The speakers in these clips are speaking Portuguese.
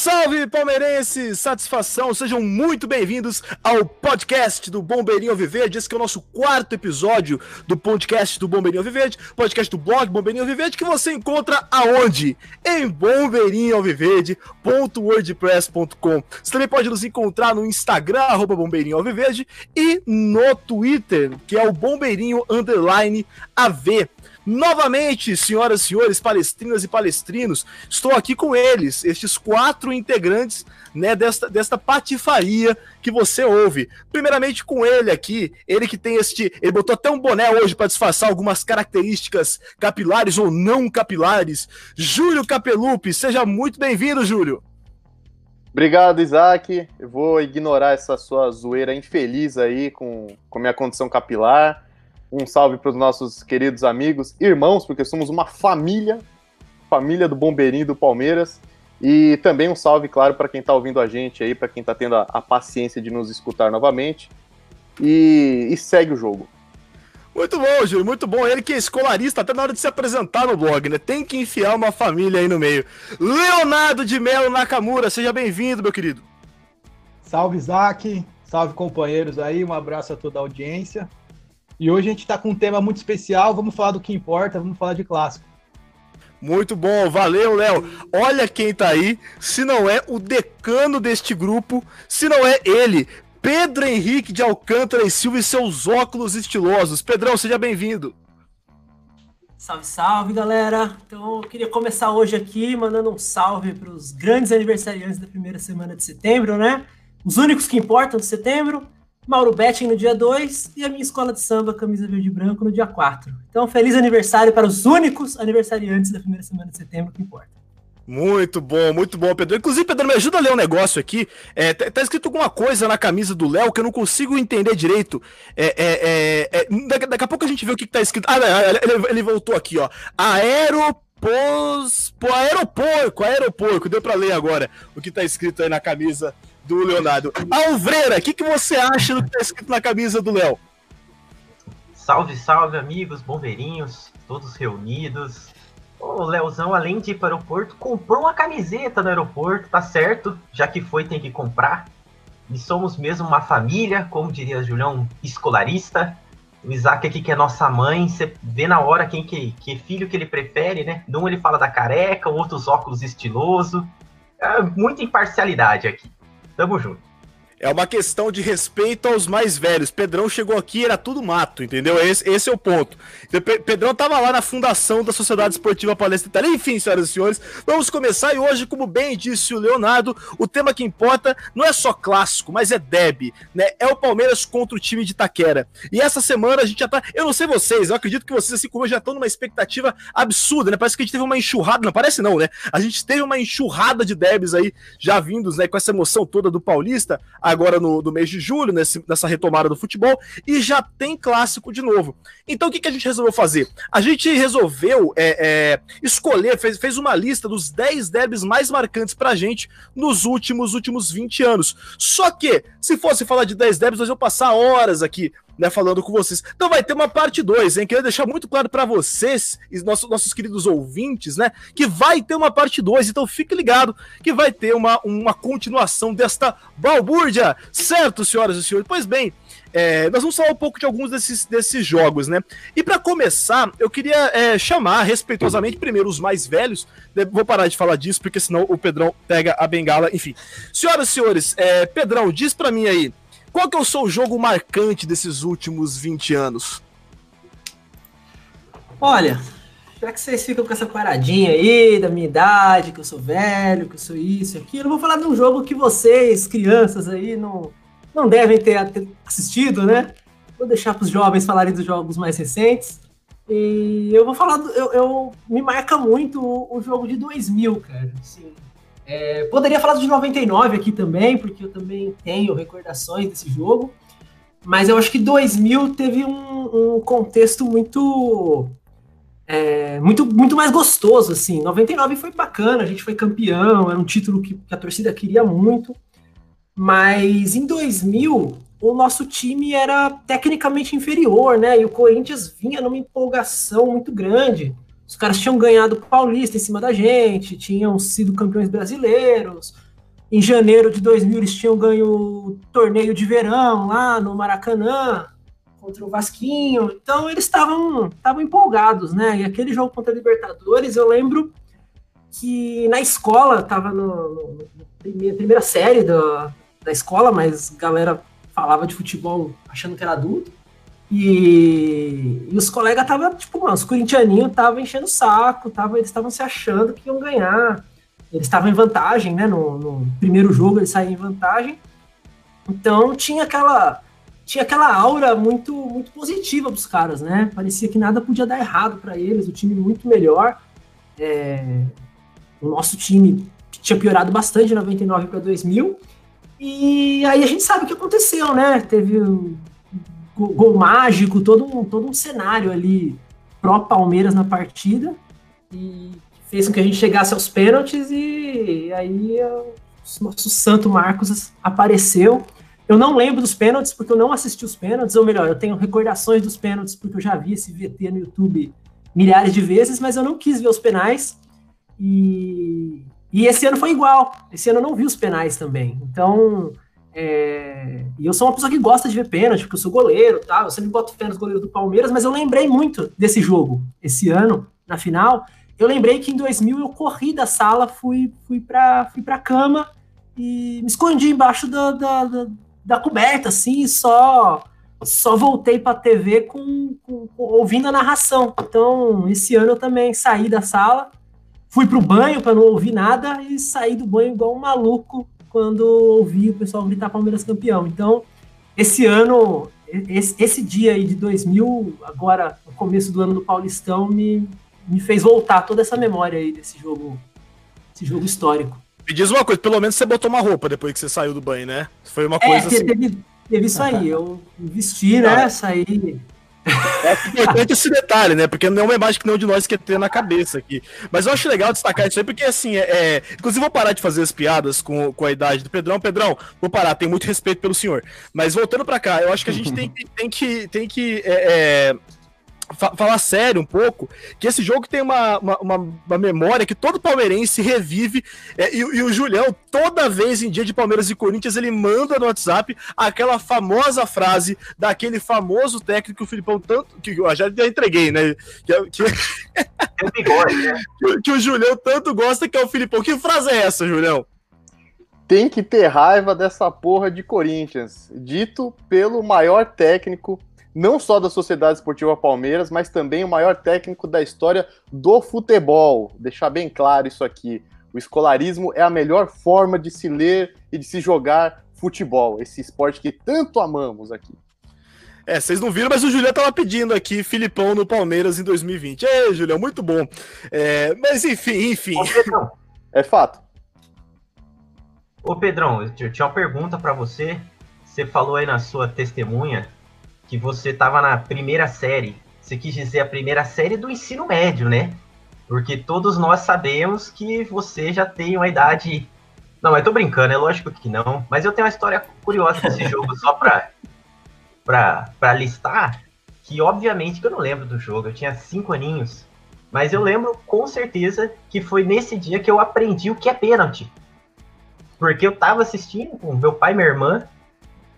salve, palmeirense! Satisfação, sejam muito bem-vindos ao podcast do Bombeirinho Viverde. Esse é o nosso quarto episódio do podcast do Bombeirinho Viverde, podcast do blog Bombeirinho Viverde, que você encontra aonde? Em bombeirinhoalviverde.wordpress.com. Você também pode nos encontrar no Instagram, arroba Bombeirinho e no Twitter, que é o Bombeirinho Underline AV. Novamente, senhoras e senhores, palestrinas e palestrinos, estou aqui com eles, estes quatro integrantes né, desta, desta patifaria que você ouve. Primeiramente com ele aqui, ele que tem este. Ele botou até um boné hoje para disfarçar algumas características capilares ou não capilares. Júlio Capelupi, seja muito bem-vindo, Júlio. Obrigado, Isaac. Eu vou ignorar essa sua zoeira infeliz aí com, com minha condição capilar. Um salve para os nossos queridos amigos, irmãos, porque somos uma família, família do Bombeirinho do Palmeiras. E também um salve, claro, para quem está ouvindo a gente aí, para quem está tendo a, a, paciência de nos escutar novamente. E, e, segue o jogo. Muito bom, Júlio, muito bom. Ele que é escolarista, até na hora de se apresentar no blog, né? Tem que enfiar uma família aí no meio. Leonardo de Melo Nakamura, seja bem-vindo, meu querido. Salve, Isaac. Salve, companheiros aí. Um abraço a toda a audiência. E hoje a gente está com um tema muito especial. Vamos falar do que importa, vamos falar de clássico. Muito bom, valeu, Léo. Olha quem tá aí, se não é o decano deste grupo, se não é ele, Pedro Henrique de Alcântara e Silva e seus óculos estilosos. Pedrão, seja bem-vindo. Salve, salve, galera. Então, eu queria começar hoje aqui mandando um salve para os grandes aniversariantes da primeira semana de setembro, né? Os únicos que importam de setembro. Mauro Betting no dia 2 e a minha escola de samba, camisa verde e branco, no dia 4. Então, feliz aniversário para os únicos aniversariantes da primeira semana de setembro que importa. Muito bom, muito bom, Pedro. Inclusive, Pedro, me ajuda a ler um negócio aqui. É, tá, tá, escrito alguma coisa na camisa do Léo que eu não consigo entender direito. É, é, é, é daqui, daqui, a pouco a gente vê o que, que tá escrito. Ah, ele, ele voltou aqui, ó. Aeropos. Pô, aeroporco, aeroporco. Deu pra ler agora o que tá escrito aí na camisa do Leonardo. Alvreira, o que, que você acha do que está escrito na camisa do Léo? Salve, salve, amigos, bombeirinhos, todos reunidos. O Leozão, além de ir para o aeroporto, comprou uma camiseta no aeroporto, tá certo? Já que foi, tem que comprar. E somos mesmo uma família, como diria Julião, escolarista. O Isaac aqui, que é nossa mãe, você vê na hora quem que, que filho que ele prefere, né? Um ele fala da careca, o outro os óculos estiloso. É muita imparcialidade aqui. Tamo junto. É uma questão de respeito aos mais velhos. Pedrão chegou aqui, era tudo mato, entendeu? Esse, esse é o ponto. Pedrão tava lá na fundação da Sociedade Esportiva Palestra Itália. Enfim, senhoras e senhores, vamos começar. E hoje, como bem disse o Leonardo, o tema que importa não é só clássico, mas é Deb, né? É o Palmeiras contra o time de Itaquera. E essa semana a gente já tá. Eu não sei vocês, eu acredito que vocês, assim como eu, já estão numa expectativa absurda, né? Parece que a gente teve uma enxurrada. Não parece, não, né? A gente teve uma enxurrada de Debs aí já vindos, né? Com essa emoção toda do Paulista agora no, no mês de julho, nesse, nessa retomada do futebol, e já tem clássico de novo. Então o que, que a gente resolveu fazer? A gente resolveu é, é, escolher, fez, fez uma lista dos 10 derbys mais marcantes pra gente nos últimos, últimos 20 anos. Só que, se fosse falar de 10 derbys, nós vamos passar horas aqui né, falando com vocês. Então vai ter uma parte 2, hein? Queria deixar muito claro para vocês e nossos, nossos queridos ouvintes, né, que vai ter uma parte 2, então fique ligado que vai ter uma, uma continuação desta balbúrdia, certo, senhoras e senhores? Pois bem, é, nós vamos falar um pouco de alguns desses, desses jogos, né? E para começar, eu queria é, chamar respeitosamente primeiro os mais velhos. Né? Vou parar de falar disso, porque senão o Pedrão pega a bengala. Enfim, senhoras e senhores, é, Pedrão, diz para mim aí, qual que é o seu jogo marcante desses últimos 20 anos? Olha, já que vocês ficam com essa paradinha aí da minha idade, que eu sou velho, que eu sou isso e aquilo, eu vou falar de um jogo que vocês, crianças aí, não, não devem ter assistido, né? Vou deixar para os jovens falarem dos jogos mais recentes. E eu vou falar, do, eu, eu me marca muito o, o jogo de 2000, cara. Assim, é, poderia falar de 99 aqui também, porque eu também tenho recordações desse jogo. Mas eu acho que 2000 teve um, um contexto muito, é, muito muito mais gostoso, assim. 99 foi bacana, a gente foi campeão, era um título que, que a torcida queria muito. Mas em 2000, o nosso time era tecnicamente inferior, né? E o Corinthians vinha numa empolgação muito grande. Os caras tinham ganhado Paulista em cima da gente, tinham sido campeões brasileiros, Em janeiro de 2000 eles tinham ganho o torneio de verão lá no Maracanã contra o Vasquinho. Então eles estavam empolgados, né? E aquele jogo contra a Libertadores, eu lembro que na escola, tava no primeira, primeira série da, da escola, mas galera falava de futebol achando que era adulto. E, e os colegas estavam, tipo, mano, os corintianinhos estavam enchendo o saco, tava, eles estavam se achando que iam ganhar. Eles estavam em vantagem, né? No, no, primeiro jogo eles saíram em vantagem. Então tinha aquela tinha aquela aura muito muito positiva dos caras, né? Parecia que nada podia dar errado para eles, o time muito melhor. É, o nosso time tinha piorado bastante de 99 para 2000. E aí a gente sabe o que aconteceu, né? Teve gol, mágico, todo um, todo um cenário ali pró-Palmeiras na partida. E fez com que a gente chegasse aos pênaltis e aí o nosso santo Marcos apareceu. Eu não lembro dos pênaltis porque eu não assisti os pênaltis, ou melhor, eu tenho recordações dos pênaltis porque eu já vi esse VT no YouTube milhares de vezes, mas eu não quis ver os penais. E, e esse ano foi igual. Esse ano eu não vi os penais também. Então, é, e eu sou uma pessoa que gosta de ver pênalti, porque eu sou goleiro, tá? Eu sempre boto fé nos goleiros do Palmeiras, mas eu lembrei muito desse jogo esse ano, na final. Eu lembrei que em 2000 eu corri da sala, fui, fui para fui pra cama e me escondi embaixo da, da, da, da coberta, assim, só só voltei para a TV com, com, com, ouvindo a narração. Então, esse ano eu também saí da sala, Fui pro banho para não ouvir nada e saí do banho igual um maluco quando ouvi o pessoal gritar Palmeiras campeão. Então, esse ano, esse, esse dia aí de 2000, agora no começo do ano do Paulistão, me, me fez voltar toda essa memória aí desse jogo, esse jogo histórico. Me diz uma coisa, pelo menos você botou uma roupa depois que você saiu do banho, né? Foi uma coisa é, assim. Teve, teve isso aí, eu vesti, né? Saí é importante esse detalhe, né? Porque não é uma imagem que nenhum de nós quer ter na cabeça aqui. Mas eu acho legal destacar isso aí, porque assim, é, é... inclusive vou parar de fazer as piadas com, com a idade do Pedrão. Pedrão, vou parar, tenho muito respeito pelo senhor. Mas voltando para cá, eu acho que a gente tem, tem que, tem que é, é falar sério um pouco, que esse jogo tem uma, uma, uma, uma memória que todo palmeirense revive, é, e, e, o Julião, toda vez em dia de Palmeiras e Corinthians, ele manda no WhatsApp aquela famosa frase daquele famoso técnico que o Filipão tanto, que eu já, já entreguei, né, que, que, né? que, que o Julião tanto gosta, que é o Filipão. Que frase é essa, Julião? Tem que ter raiva dessa porra de Corinthians, dito pelo maior técnico não só da Sociedade Esportiva Palmeiras, mas também o maior técnico da história do futebol. Deixar bem claro isso aqui. O escolarismo é a melhor forma de se ler e de se jogar futebol, esse esporte que tanto amamos aqui. É, vocês não viram, mas o Julião tava pedindo aqui Filipão no Palmeiras em 2020. Ei, Julião, muito bom. É, mas enfim, enfim. Ô, Pedrão. É fato. Ô, Pedrão, eu tinha uma pergunta para você. Você falou aí na sua testemunha que você estava na primeira série. Você quis dizer a primeira série do ensino médio, né? Porque todos nós sabemos que você já tem uma idade. Não, eu tô brincando, é lógico que não. Mas eu tenho uma história curiosa desse jogo, só pra, pra, pra listar. Que obviamente que eu não lembro do jogo, eu tinha cinco aninhos. Mas eu lembro com certeza que foi nesse dia que eu aprendi o que é pênalti. Porque eu tava assistindo com meu pai e minha irmã,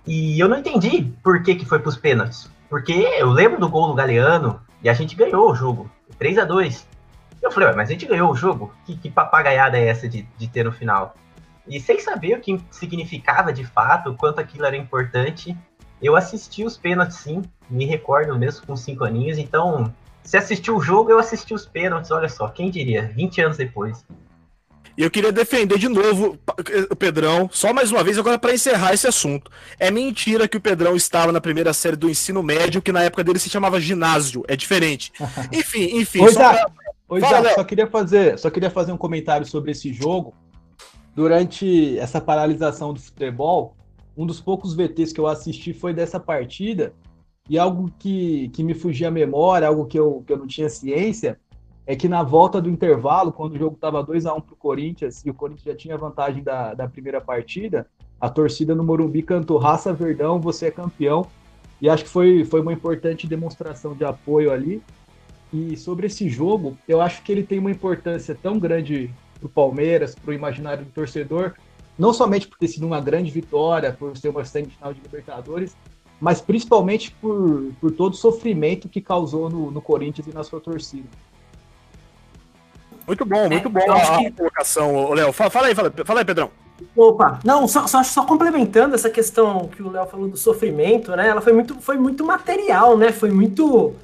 e eu não entendi por que, que foi pros pênaltis. Porque eu lembro do gol do Galeano e a gente ganhou o jogo. 3 a 2 Eu falei, mas a gente ganhou o jogo? Que, que papagaiada é essa de, de ter no final? E sem saber o que significava de fato, o quanto aquilo era importante, eu assisti os pênaltis sim, me recordo mesmo com 5 aninhos, então se assistiu o jogo, eu assisti os pênaltis, olha só, quem diria, 20 anos depois. E eu queria defender de novo o Pedrão, só mais uma vez, agora para encerrar esse assunto. É mentira que o Pedrão estava na primeira série do ensino médio, que na época dele se chamava ginásio. É diferente. Enfim, enfim. Oi, só, pra... Oi, Fala, só queria fazer, só queria fazer um comentário sobre esse jogo. Durante essa paralisação do futebol, um dos poucos VTs que eu assisti foi dessa partida. E algo que, que me fugia a memória, algo que eu, que eu não tinha ciência, é que na volta do intervalo, quando o jogo estava 2 a 1 para o Corinthians e o Corinthians já tinha vantagem da, da primeira partida, a torcida no Morumbi cantou Raça Verdão, você é campeão. E acho que foi, foi uma importante demonstração de apoio ali. E sobre esse jogo, eu acho que ele tem uma importância tão grande para o Palmeiras, para o imaginário do torcedor, não somente por ter sido uma grande vitória, por ser uma semifinal de Libertadores, mas principalmente por, por todo o sofrimento que causou no, no Corinthians e na sua torcida. Muito bom, muito é, bom a, que... colocação, Léo. Fala, fala, aí, fala, fala aí, Pedrão. Opa, não, só, só, só, complementando essa questão que o Léo falou do sofrimento, né? Ela foi muito, foi muito material, né? Foi muito,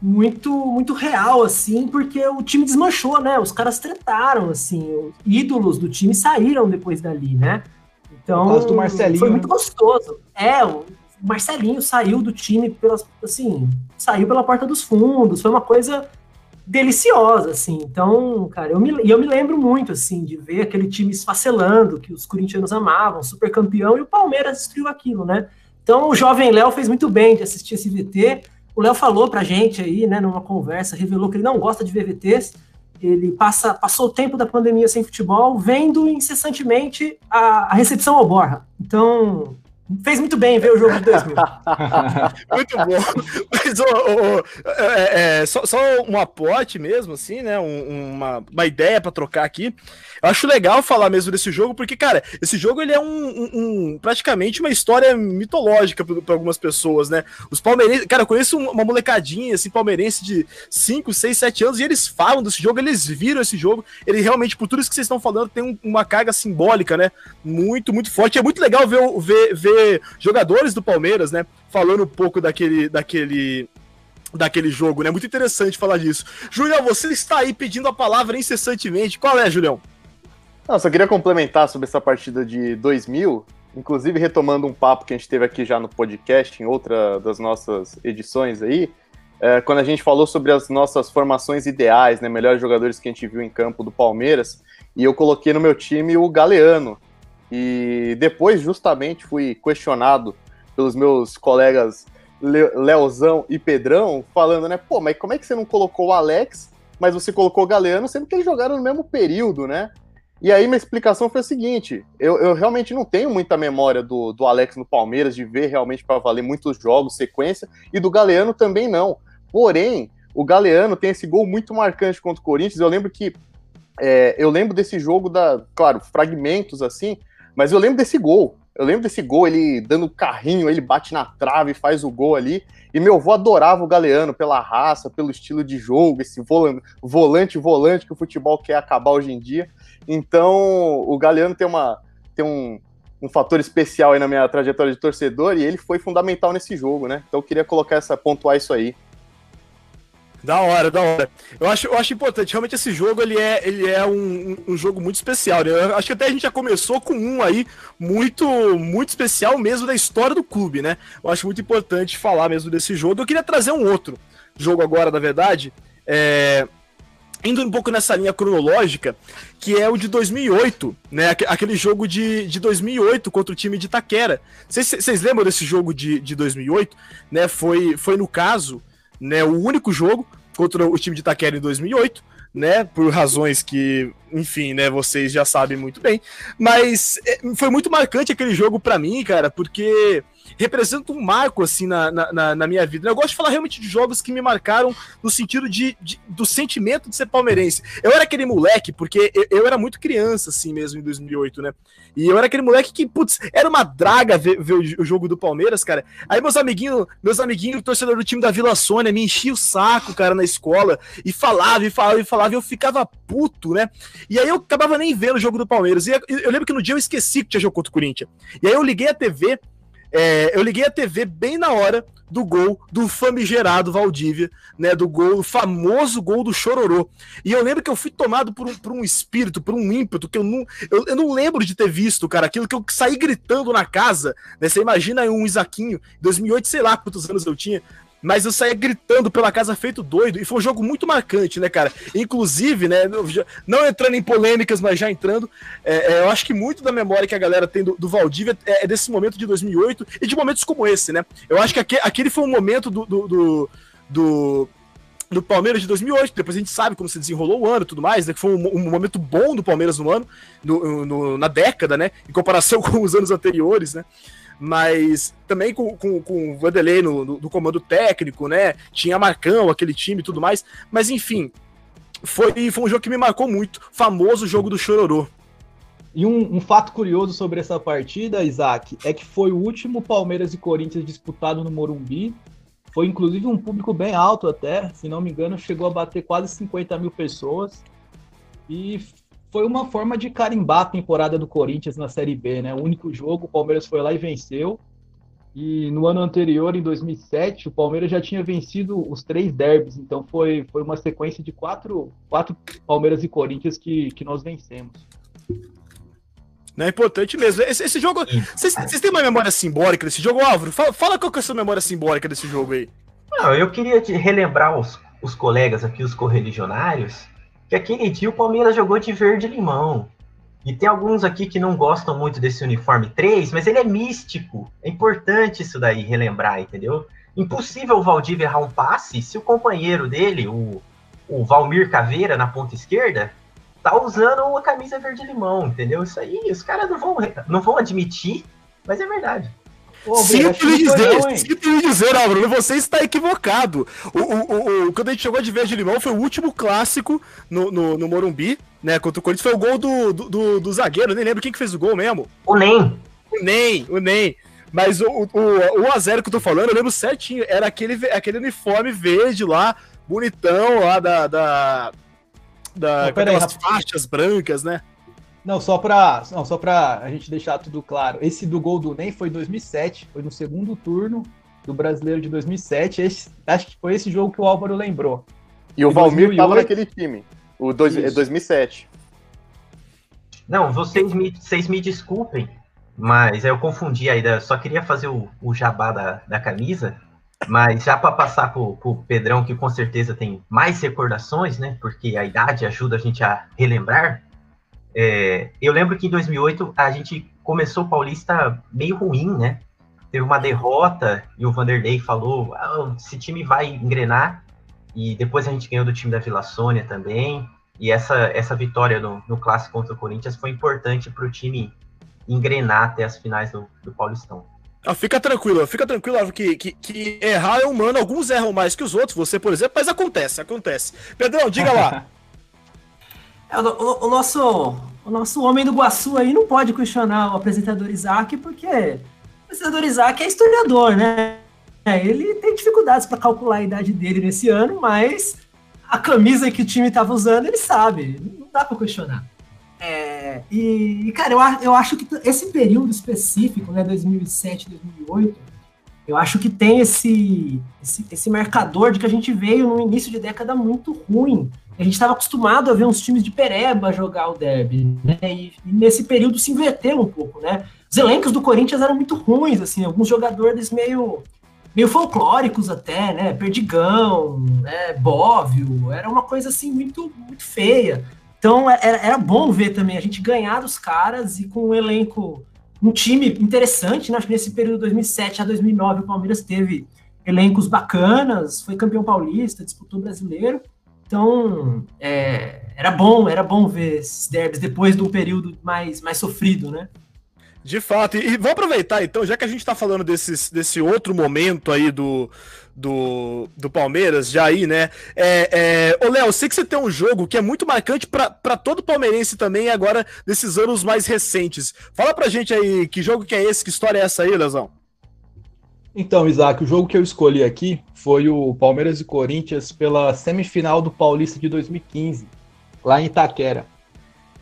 muito, muito real, assim, porque o time desmanchou, né? Os caras tretaram, assim, os ídolos do time saíram depois dali, né? Então, do Marcelinho, foi muito né? gostoso. É, o Marcelinho saiu do time pelas, assim, saiu pela porta dos fundos, foi uma coisa deliciosa, assim. Então, cara, eu me, eu me lembro muito, assim, de ver aquele time esfacelando, que os corintianos amavam, super campeão, e o Palmeiras destruiu aquilo, né? Então, o jovem Léo fez muito bem de assistir esse VT. O Léo falou pra gente aí, né, numa conversa, revelou que ele não gosta de ver VTs. Ele passa, passou o tempo da pandemia sem futebol, vendo incessantemente a, a recepção ao Borra. Então, Fez muito bem ver o jogo de 2000. muito bom. Mas, é, é, só, só um aporte mesmo, assim, né? Um, uma, uma ideia para trocar aqui. Eu acho legal falar mesmo desse jogo, porque, cara, esse jogo ele é um, um, um praticamente uma história mitológica para algumas pessoas, né? Os palmeirenses, cara, eu conheço uma molecadinha, assim, palmeirense de 5, 6, 7 anos, e eles falam desse jogo, eles viram esse jogo, ele realmente, por tudo isso que vocês estão falando, tem um, uma carga simbólica, né? Muito, muito forte. É muito legal ver, ver, ver jogadores do Palmeiras, né? Falando um pouco daquele, daquele daquele jogo, né? Muito interessante falar disso. Julião, você está aí pedindo a palavra incessantemente. Qual é, Julião? Não, só queria complementar sobre essa partida de 2000, inclusive retomando um papo que a gente teve aqui já no podcast, em outra das nossas edições aí, é, quando a gente falou sobre as nossas formações ideais, né, melhores jogadores que a gente viu em campo do Palmeiras, e eu coloquei no meu time o Galeano. E depois, justamente, fui questionado pelos meus colegas Leozão e Pedrão, falando, né, pô, mas como é que você não colocou o Alex, mas você colocou o Galeano, sendo que eles jogaram no mesmo período, né? E aí minha explicação foi a seguinte: eu, eu realmente não tenho muita memória do, do Alex no Palmeiras, de ver realmente para valer muitos jogos, sequência, e do Galeano também não. Porém, o Galeano tem esse gol muito marcante contra o Corinthians. Eu lembro que. É, eu lembro desse jogo da. Claro, fragmentos assim, mas eu lembro desse gol. Eu lembro desse gol, ele dando carrinho, ele bate na trave, faz o gol ali. E meu avô adorava o Galeano pela raça, pelo estilo de jogo, esse volante, volante que o futebol quer acabar hoje em dia. Então, o Galeano tem, uma, tem um, um fator especial aí na minha trajetória de torcedor e ele foi fundamental nesse jogo, né? Então, eu queria colocar essa, pontuar isso aí. Da hora, da hora. Eu acho, eu acho importante. Realmente esse jogo ele é, ele é um, um jogo muito especial. Né? Eu acho que até a gente já começou com um aí muito, muito especial mesmo da história do clube, né? Eu acho muito importante falar mesmo desse jogo. Eu queria trazer um outro jogo agora, na verdade. É, indo um pouco nessa linha cronológica, que é o de 2008, né? Aquele jogo de, de 2008 contra o time de Itaquera. Vocês lembram desse jogo de, de 2008? Né? Foi, foi, no caso, né, o único jogo contra o time de Itaquera em 2008, né? Por razões que, enfim, né? Vocês já sabem muito bem. Mas é, foi muito marcante aquele jogo para mim, cara, porque representa um marco, assim, na, na, na, minha vida. Eu gosto de falar realmente de jogos que me marcaram no sentido de, de do sentimento de ser palmeirense. Eu era aquele moleque, porque eu, eu, era muito criança, assim mesmo, em 2008, né? E eu era aquele moleque que, putz, era uma draga ver, ver o, o, jogo do Palmeiras, cara. Aí meus amiguinhos, meus amiguinhos, torcedor do time da Vila Sônia, me enchia o saco, cara, na escola, e falava, e falava, e falava, e eu ficava puto, né? E aí eu acabava nem vendo o jogo do Palmeiras. E eu, eu lembro que no dia eu esqueci que tinha jogo contra o Corinthians. E aí eu liguei a TV, é, eu liguei a TV bem na hora do gol do famigerado Valdívia, né? Do gol, o famoso gol do Chororô. E eu lembro que eu fui tomado por um, por um espírito, por um ímpeto, que eu não, eu, eu não lembro de ter visto, cara, aquilo que eu saí gritando na casa, né? Você imagina um Isaquinho, 2008, sei lá quantos anos eu tinha, mas eu saía gritando pela casa feito doido, e foi um jogo muito marcante, né, cara? Inclusive, né, não entrando em polêmicas, mas já entrando, é, é, eu acho que muito da memória que a galera tem do, do Valdívia é, é, desse momento de 2008 e de momentos como esse, né? Eu acho que aquele, aquele foi um momento do, do, do, do do Palmeiras de 2008, depois a gente sabe como se desenrolou o ano e tudo mais, né, que foi um, um, momento bom do Palmeiras no ano, no, no, na década, né, em comparação com os anos anteriores, né, mas também com, com, com o Vanderlei no, no, no, comando técnico, né? Tinha Marcão, aquele time e tudo mais. Mas enfim, foi, foi um jogo que me marcou muito. Famoso jogo do Chororô. E um, um, fato curioso sobre essa partida, Isaac, é que foi o último Palmeiras e Corinthians disputado no Morumbi. Foi inclusive um público bem alto até, se não me engano, chegou a bater quase 50 mil pessoas. E foi uma forma de carimbar a temporada do Corinthians na Série B, né? O único jogo, o Palmeiras foi lá e venceu. E no ano anterior, em 2007, o Palmeiras já tinha vencido os três derbys. Então foi, foi uma sequência de quatro, quatro Palmeiras e Corinthians que, que nós vencemos. Não é importante mesmo. Esse, esse jogo. Vocês têm uma memória simbólica desse jogo, Álvaro? Fala, fala qual que é a sua memória simbólica desse jogo aí. Não, eu queria relembrar os, os colegas aqui, os correligionários, que aquele dia o Palmeiras jogou de verde limão. E tem alguns aqui que não gostam muito desse uniforme 3, mas ele é místico. É importante isso daí, relembrar, entendeu? Impossível o Valdívia errar um passe se o companheiro dele, o, o Valmir Caveira, na ponta esquerda, tá usando uma camisa verde-limão, entendeu? Isso aí, os caras não vão, não vão admitir, mas é verdade. Sinto lhe dizer, sinto lhe dizer, Álvaro, você está equivocado. O, o, o, quando a gente jogou de verde limão foi o último clássico no, no, no Morumbi, né? Contra o Corinthians, foi o gol do, do, do, do zagueiro, nem lembro quem que fez o gol mesmo. O Nem. O Nem, o Nem. Mas o, o, o, o a zero que eu tô falando, eu lembro certinho, era aquele, aquele uniforme verde lá, bonitão lá da, da, da, não, com aquelas aí, faixas brancas, né? Não, só pra, não, só pra a gente deixar tudo claro. Esse do gol do NEM foi em 2007, foi no segundo turno do Brasileiro de 2007. Esse, acho que foi esse jogo que o Álvaro lembrou. E o Valmir 2008, tava naquele time, o dois, 2007. Não, vocês me, vocês me desculpem, mas eu confundi aí. Só queria fazer o, o jabá da, da camisa. Mas já para passar para o Pedrão, que com certeza tem mais recordações, né? Porque a idade ajuda a gente a relembrar. É, eu lembro que em 2008 a gente começou o Paulista meio ruim, né? Teve uma derrota e o Vanderlei falou: ah, esse time vai engrenar. E depois a gente ganhou do time da Vila Sônia também. E essa, essa vitória no, no clássico contra o Corinthians foi importante para o time engrenar até as finais do, do Paulistão. Ah, fica tranquilo, fica tranquilo, que, que, que, errar é humano, alguns erram mais que os outros, você, por exemplo, mas acontece, acontece. Pedrão, diga lá. é, o, o, o, nosso, o nosso homem do Guaçu aí não pode questionar o apresentador Isaac, porque o apresentador Isaac é historiador, né? É, ele tem dificuldades para calcular a idade dele nesse ano, mas a camisa que o time estava usando, ele sabe, não dá para questionar. É, e, cara, eu, eu acho que esse período específico, né, 2007, 2008, eu acho que tem esse, esse, esse marcador de que a gente veio no início de década muito ruim. A gente estava acostumado a ver uns times de pereba jogar o derby, né? E, e, nesse período se inverteu um pouco, né? Os elencos do Corinthians eram muito ruins, assim, alguns jogadores meio meio folclóricos até, né? Perdigão, né? Bóvio, era uma coisa assim muito muito feia. Então era, era bom ver também a gente ganhar dos caras e com um elenco, um time interessante, né? Acho que nesse período de 2007 a 2009 o Palmeiras teve elencos bacanas, foi campeão paulista, disputou brasileiro. Então é, era bom, era bom ver esses derbys depois de um período mais, mais sofrido, né? De fato, e, e vou aproveitar então, já que a gente está falando desses, desse outro momento aí do, do, do Palmeiras, já aí, né? É, é... Ô, Léo, sei que você tem um jogo que é muito marcante para todo palmeirense também, agora nesses anos mais recentes. Fala pra gente aí, que jogo que é esse, que história é essa aí, Leozão? Então, Isaac, o jogo que eu escolhi aqui foi o Palmeiras e Corinthians pela semifinal do Paulista de 2015, lá em Itaquera.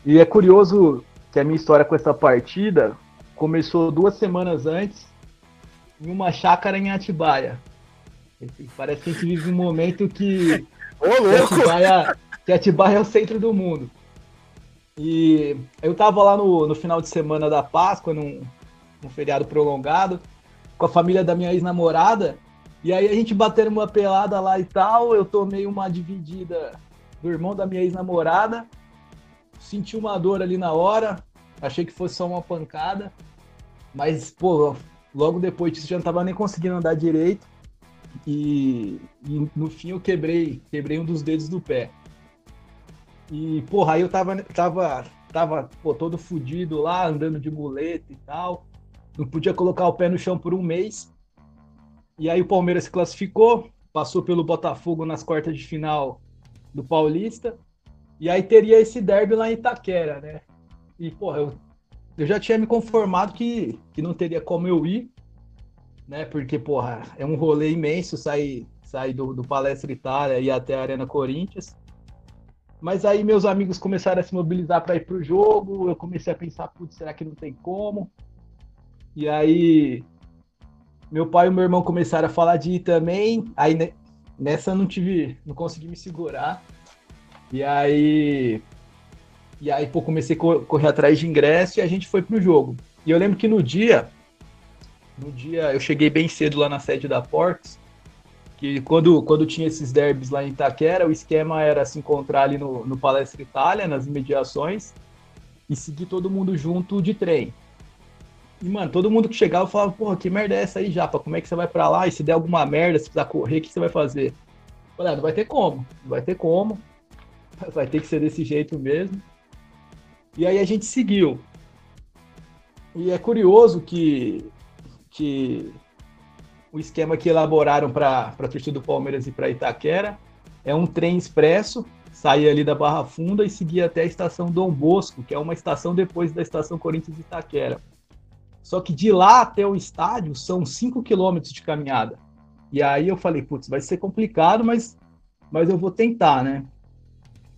E é curioso que a minha história com essa partida começou duas semanas antes em uma chácara em Atibaia. Parece que a gente vive um momento que, Ô, que, Atibaia, que Atibaia é o centro do mundo. E eu tava lá no, no final de semana da Páscoa, num, num feriado prolongado, com a família da minha ex-namorada, e aí a gente batendo uma pelada lá e tal, eu tomei uma dividida do irmão da minha ex-namorada, senti uma dor ali na hora, achei que fosse só uma pancada, mas, pô, logo depois disso já não tava nem conseguindo andar direito. E, e, no fim eu quebrei, quebrei um dos dedos do pé. E, porra, aí eu tava, tava, tava pô, todo fudido lá, andando de muleta e tal. Não podia colocar o pé no chão por um mês. E aí o Palmeiras se classificou, passou pelo Botafogo nas quartas de final do Paulista. E aí teria esse derby lá em Itaquera, né? E, porra, eu, eu já tinha me conformado que, que não teria como eu ir, né? Porque, porra, é um rolê imenso sair, sair do, do Palestra Itália e ir até a Arena Corinthians. Mas aí meus amigos começaram a se mobilizar para ir pro jogo, eu comecei a pensar, putz, será que não tem como? E aí meu pai e meu irmão começaram a falar de ir também. Aí nessa não tive, não consegui me segurar. E aí e aí pô, comecei a correr atrás de ingresso e a gente foi pro jogo. E eu lembro que no dia no dia eu cheguei bem cedo lá na sede da Ports, que quando, quando tinha esses derbys lá em Itaquera, o esquema era se encontrar ali no, no Palestra Itália, nas imediações, e seguir todo mundo junto de trem. E, mano, todo mundo que chegava falava, porra, que merda é essa aí, Japa? Como é que você vai pra lá? E se der alguma merda, se precisar correr, o que você vai fazer? Falei, ah, não vai ter como, não vai ter como. Vai ter que ser desse jeito mesmo. E aí a gente seguiu. E é curioso que, que o esquema que elaboraram para a torcida do Palmeiras e para Itaquera é um trem expresso, sair ali da Barra Funda e seguir até a estação Dom Bosco, que é uma estação depois da estação Corinthians Itaquera. Só que de lá até o estádio são 5 quilômetros de caminhada. E aí eu falei, putz, vai ser complicado, mas, mas eu vou tentar, né?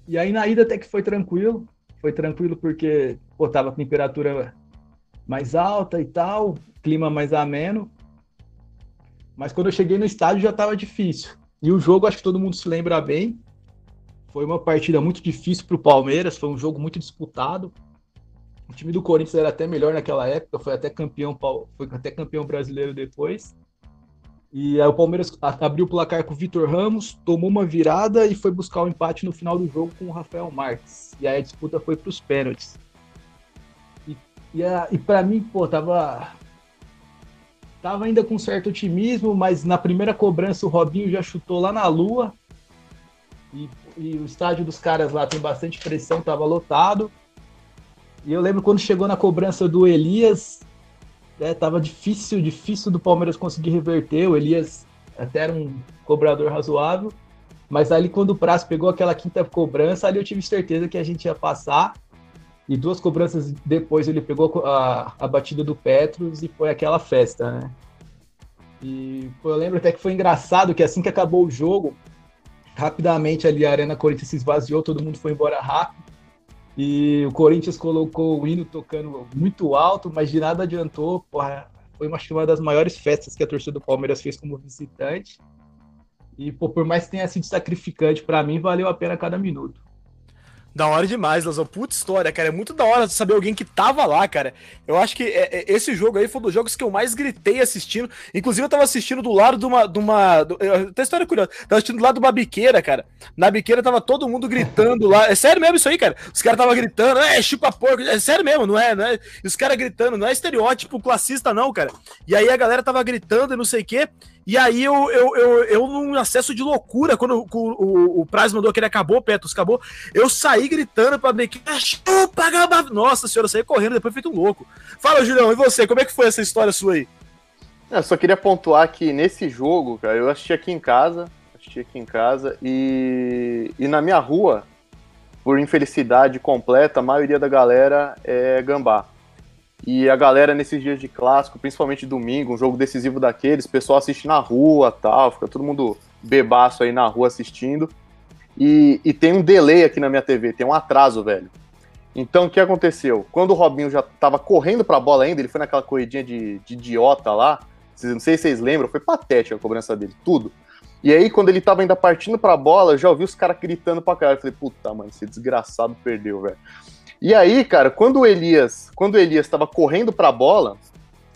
E aí na ida até que foi tranquilo. Foi tranquilo porque pô, tava a temperatura mais alta e tal, clima mais ameno. Mas quando eu cheguei no estádio já estava difícil. E o jogo, acho que todo mundo se lembra bem. Foi uma partida muito difícil para o Palmeiras, foi um jogo muito disputado. O time do Corinthians era até melhor naquela época, foi até campeão, foi até campeão brasileiro depois. E aí o Palmeiras abriu o placar com o Vitor Ramos, tomou uma virada e foi buscar o um empate no final do jogo com o Rafael Marques. E aí a disputa foi para os pênaltis. E, e, e para mim, pô, tava Tava ainda com certo otimismo, mas na primeira cobrança o Robinho já chutou lá na lua. E, e o estádio dos caras lá tem bastante pressão, tava lotado. E eu lembro quando chegou na cobrança do Elias, é, tava difícil, difícil do Palmeiras conseguir reverter. O Elias até era um cobrador razoável. Mas ali quando o Prazo pegou aquela quinta cobrança, ali eu tive certeza que a gente ia passar. E duas cobranças depois ele pegou a, a batida do Petros e foi aquela festa, né? E eu lembro até que foi engraçado que assim que acabou o jogo, rapidamente ali a Arena Corinthians se esvaziou, todo mundo foi embora rápido. E o Corinthians colocou o hino tocando muito alto, mas de nada adiantou. Porra, foi uma, uma das maiores festas que a torcida do Palmeiras fez como visitante. E pô, por mais que tenha sido sacrificante, para mim valeu a pena cada minuto. Da hora demais, Lazão. Puta história, cara. É muito da hora saber alguém que tava lá, cara. Eu acho que é, é, esse jogo aí foi um dos jogos que eu mais gritei assistindo. Inclusive, eu tava assistindo do lado de uma. De uma do, tem história curiosa. Tava assistindo do lado de uma biqueira, cara. Na biqueira tava todo mundo gritando lá. É sério mesmo isso aí, cara. Os caras tava gritando, é, chupa porco. É sério mesmo, não é? Não é? E os caras gritando, não é estereótipo classista, não, cara. E aí a galera tava gritando e não sei o quê. E aí eu, eu, eu, eu num acesso de loucura, quando o, o, o Praz mandou que ele acabou, Petros acabou, eu saí gritando pra que chupa, Nossa senhora, eu saí correndo, depois feito um louco. Fala, Julião, e você, como é que foi essa história sua aí? Eu só queria pontuar que nesse jogo, cara, eu assisti aqui em casa, assisti aqui em casa, e, e na minha rua, por infelicidade completa, a maioria da galera é gambá. E a galera nesses dias de clássico, principalmente domingo, um jogo decisivo daqueles, o pessoal assiste na rua tal, fica todo mundo bebaço aí na rua assistindo. E, e tem um delay aqui na minha TV, tem um atraso, velho. Então o que aconteceu? Quando o Robinho já tava correndo pra bola ainda, ele foi naquela corridinha de, de idiota lá, não sei se vocês lembram, foi patética a cobrança dele, tudo. E aí, quando ele tava ainda partindo pra bola, eu já ouvi os caras gritando pra caralho. Eu falei, puta, mano, esse desgraçado perdeu, velho. E aí, cara, quando o Elias, quando o Elias estava correndo para a bola,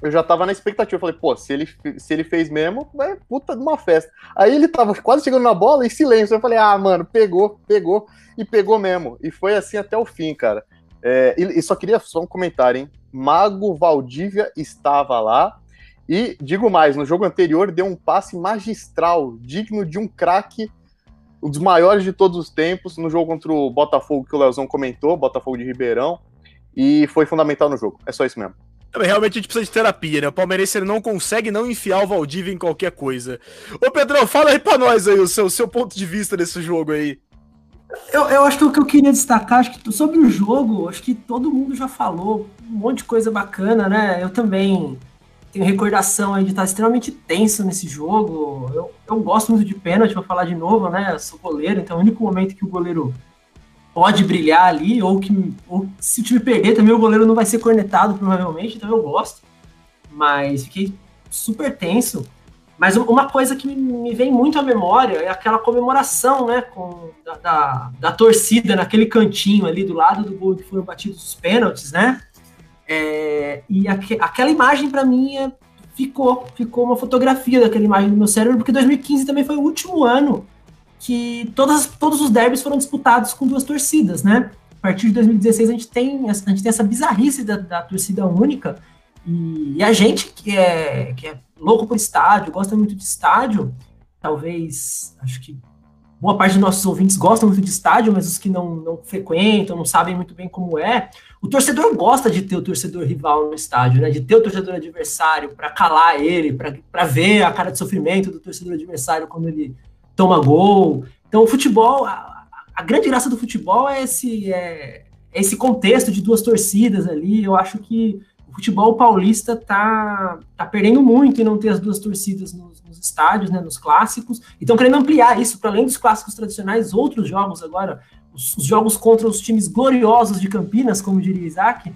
eu já tava na expectativa. Eu falei, pô, se ele, se ele fez mesmo, é puta de uma festa. Aí ele tava quase chegando na bola em silêncio. Eu falei, ah, mano, pegou, pegou, e pegou mesmo. E foi assim até o fim, cara. É, e, e só queria só um comentário, hein? Mago Valdívia estava lá. E digo mais, no jogo anterior deu um passe magistral, digno de um craque um dos maiores de todos os tempos no jogo contra o Botafogo que o Leozão comentou, Botafogo de Ribeirão, e foi fundamental no jogo. É só isso mesmo. Realmente a gente precisa de terapia, né? O palmeirense ele não consegue não enfiar o Valdívia em qualquer coisa. Ô Pedrão, fala aí pra nós aí o seu, seu ponto de vista desse jogo aí. Eu, eu acho que o que eu queria destacar, acho que sobre o jogo, acho que todo mundo já falou um monte de coisa bacana, né? Eu também tenho recordação aí de estar extremamente tenso nesse jogo. Eu, eu gosto muito de pênalti, vou falar de novo, né? Eu sou goleiro, então é o único momento que o goleiro pode brilhar ali, ou que ou se o time perder também o goleiro não vai ser cornetado, provavelmente, então eu gosto. Mas fiquei super tenso. Mas uma coisa que me vem muito à memória é aquela comemoração, né, com, da, da, da torcida naquele cantinho ali do lado do gol que foram batidos os pênaltis, né? É, e aqu aquela imagem para mim é, ficou, ficou uma fotografia daquela imagem no meu cérebro, porque 2015 também foi o último ano que todas, todos os derbys foram disputados com duas torcidas, né? A partir de 2016 a gente tem, a gente tem essa bizarrice da, da torcida única, e, e, a gente que é, que é louco por estádio, gosta muito de estádio, talvez, acho que boa parte dos nossos ouvintes gostam muito de estádio, mas os que não, não frequentam, não sabem muito bem como é, o torcedor gosta de ter o torcedor rival no estádio, né? De ter o torcedor adversário para calar ele, para ver a cara de sofrimento do torcedor adversário quando ele toma gol. Então, o futebol, a, a grande graça do futebol é esse, é, é esse contexto de duas torcidas ali. Eu acho que futebol paulista tá, tá perdendo muito em não ter as duas torcidas nos, nos estádios, né, nos clássicos. E estão querendo ampliar isso para além dos clássicos tradicionais, outros jogos agora, os, os, jogos contra os times gloriosos de Campinas, como diria Isaac,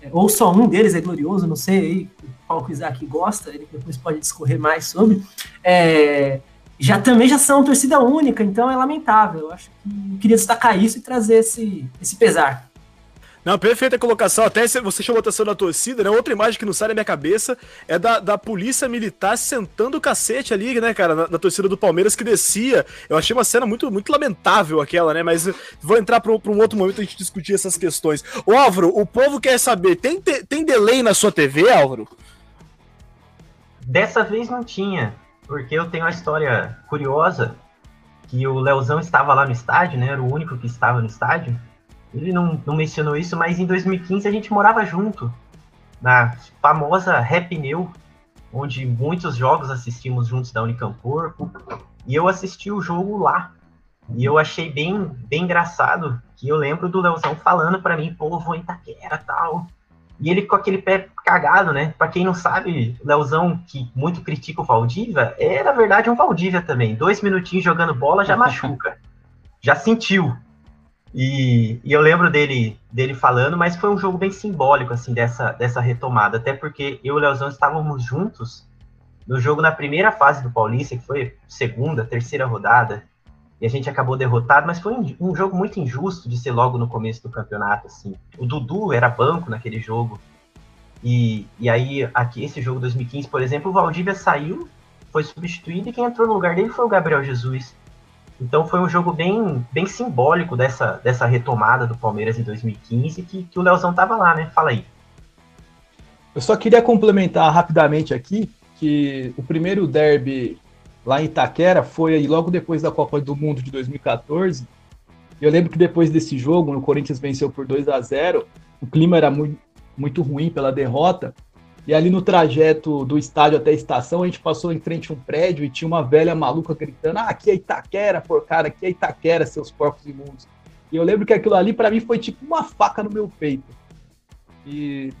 é, ou só um deles é glorioso, não sei aí qual que o Isaac gosta, ele depois pode discorrer mais sobre. É, já também já são torcida única, então é lamentável. Eu acho que eu queria destacar isso e trazer esse, esse pesar. Não, perfeita colocação. Até você chamou atenção da torcida, né? Outra imagem que não sai da minha cabeça é da, da polícia militar sentando o cacete ali, né, cara, na, na, torcida do Palmeiras que descia. Eu achei uma cena muito, muito lamentável aquela, né? Mas vou entrar para um outro momento a gente discutir essas questões. Ô, Álvaro, o povo quer saber: tem, tem delay na sua TV, Álvaro? Dessa vez não tinha, porque eu tenho uma história curiosa que o Leozão estava lá no estádio, né? Era o único que estava no estádio. Ele não, não mencionou isso, mas em 2015 a gente morava junto, na famosa Happy New, onde muitos jogos assistimos juntos da Unicamp e eu assisti o jogo lá. E eu achei bem, bem engraçado que eu lembro do Leozão falando para mim, pô, vou em Itaquera tal. E ele com aquele pé cagado, né? Pra quem não sabe, o Leozão, que muito critica o Valdívia, é na verdade um Valdívia também. Dois minutinhos jogando bola já machuca. já sentiu. E, e, eu lembro dele, dele falando, mas foi um jogo bem simbólico, assim, dessa, dessa retomada. Até porque eu e o Leozão estávamos juntos no jogo na primeira fase do Paulista, que foi segunda, terceira rodada, e a gente acabou derrotado, mas foi um, um, jogo muito injusto de ser logo no começo do campeonato, assim. O Dudu era banco naquele jogo, e, e aí, aqui, esse jogo 2015, por exemplo, o Valdívia saiu, foi substituído, e quem entrou no lugar dele foi o Gabriel Jesus. Então foi um jogo bem, bem simbólico dessa, dessa retomada do Palmeiras em 2015, que, que o Leozão tava lá, né? Fala aí. Eu só queria complementar rapidamente aqui que o primeiro derby lá em Itaquera foi aí logo depois da Copa do Mundo de 2014. Eu lembro que depois desse jogo, o Corinthians venceu por 2 a 0 o clima era muito, muito ruim pela derrota, e ali no trajeto do estádio até a estação, a gente passou em frente a um prédio e tinha uma velha maluca gritando: Ah, aqui é Itaquera, cara, aqui é Itaquera, seus porcos imundos. E eu lembro que aquilo ali para mim foi tipo uma faca no meu peito. E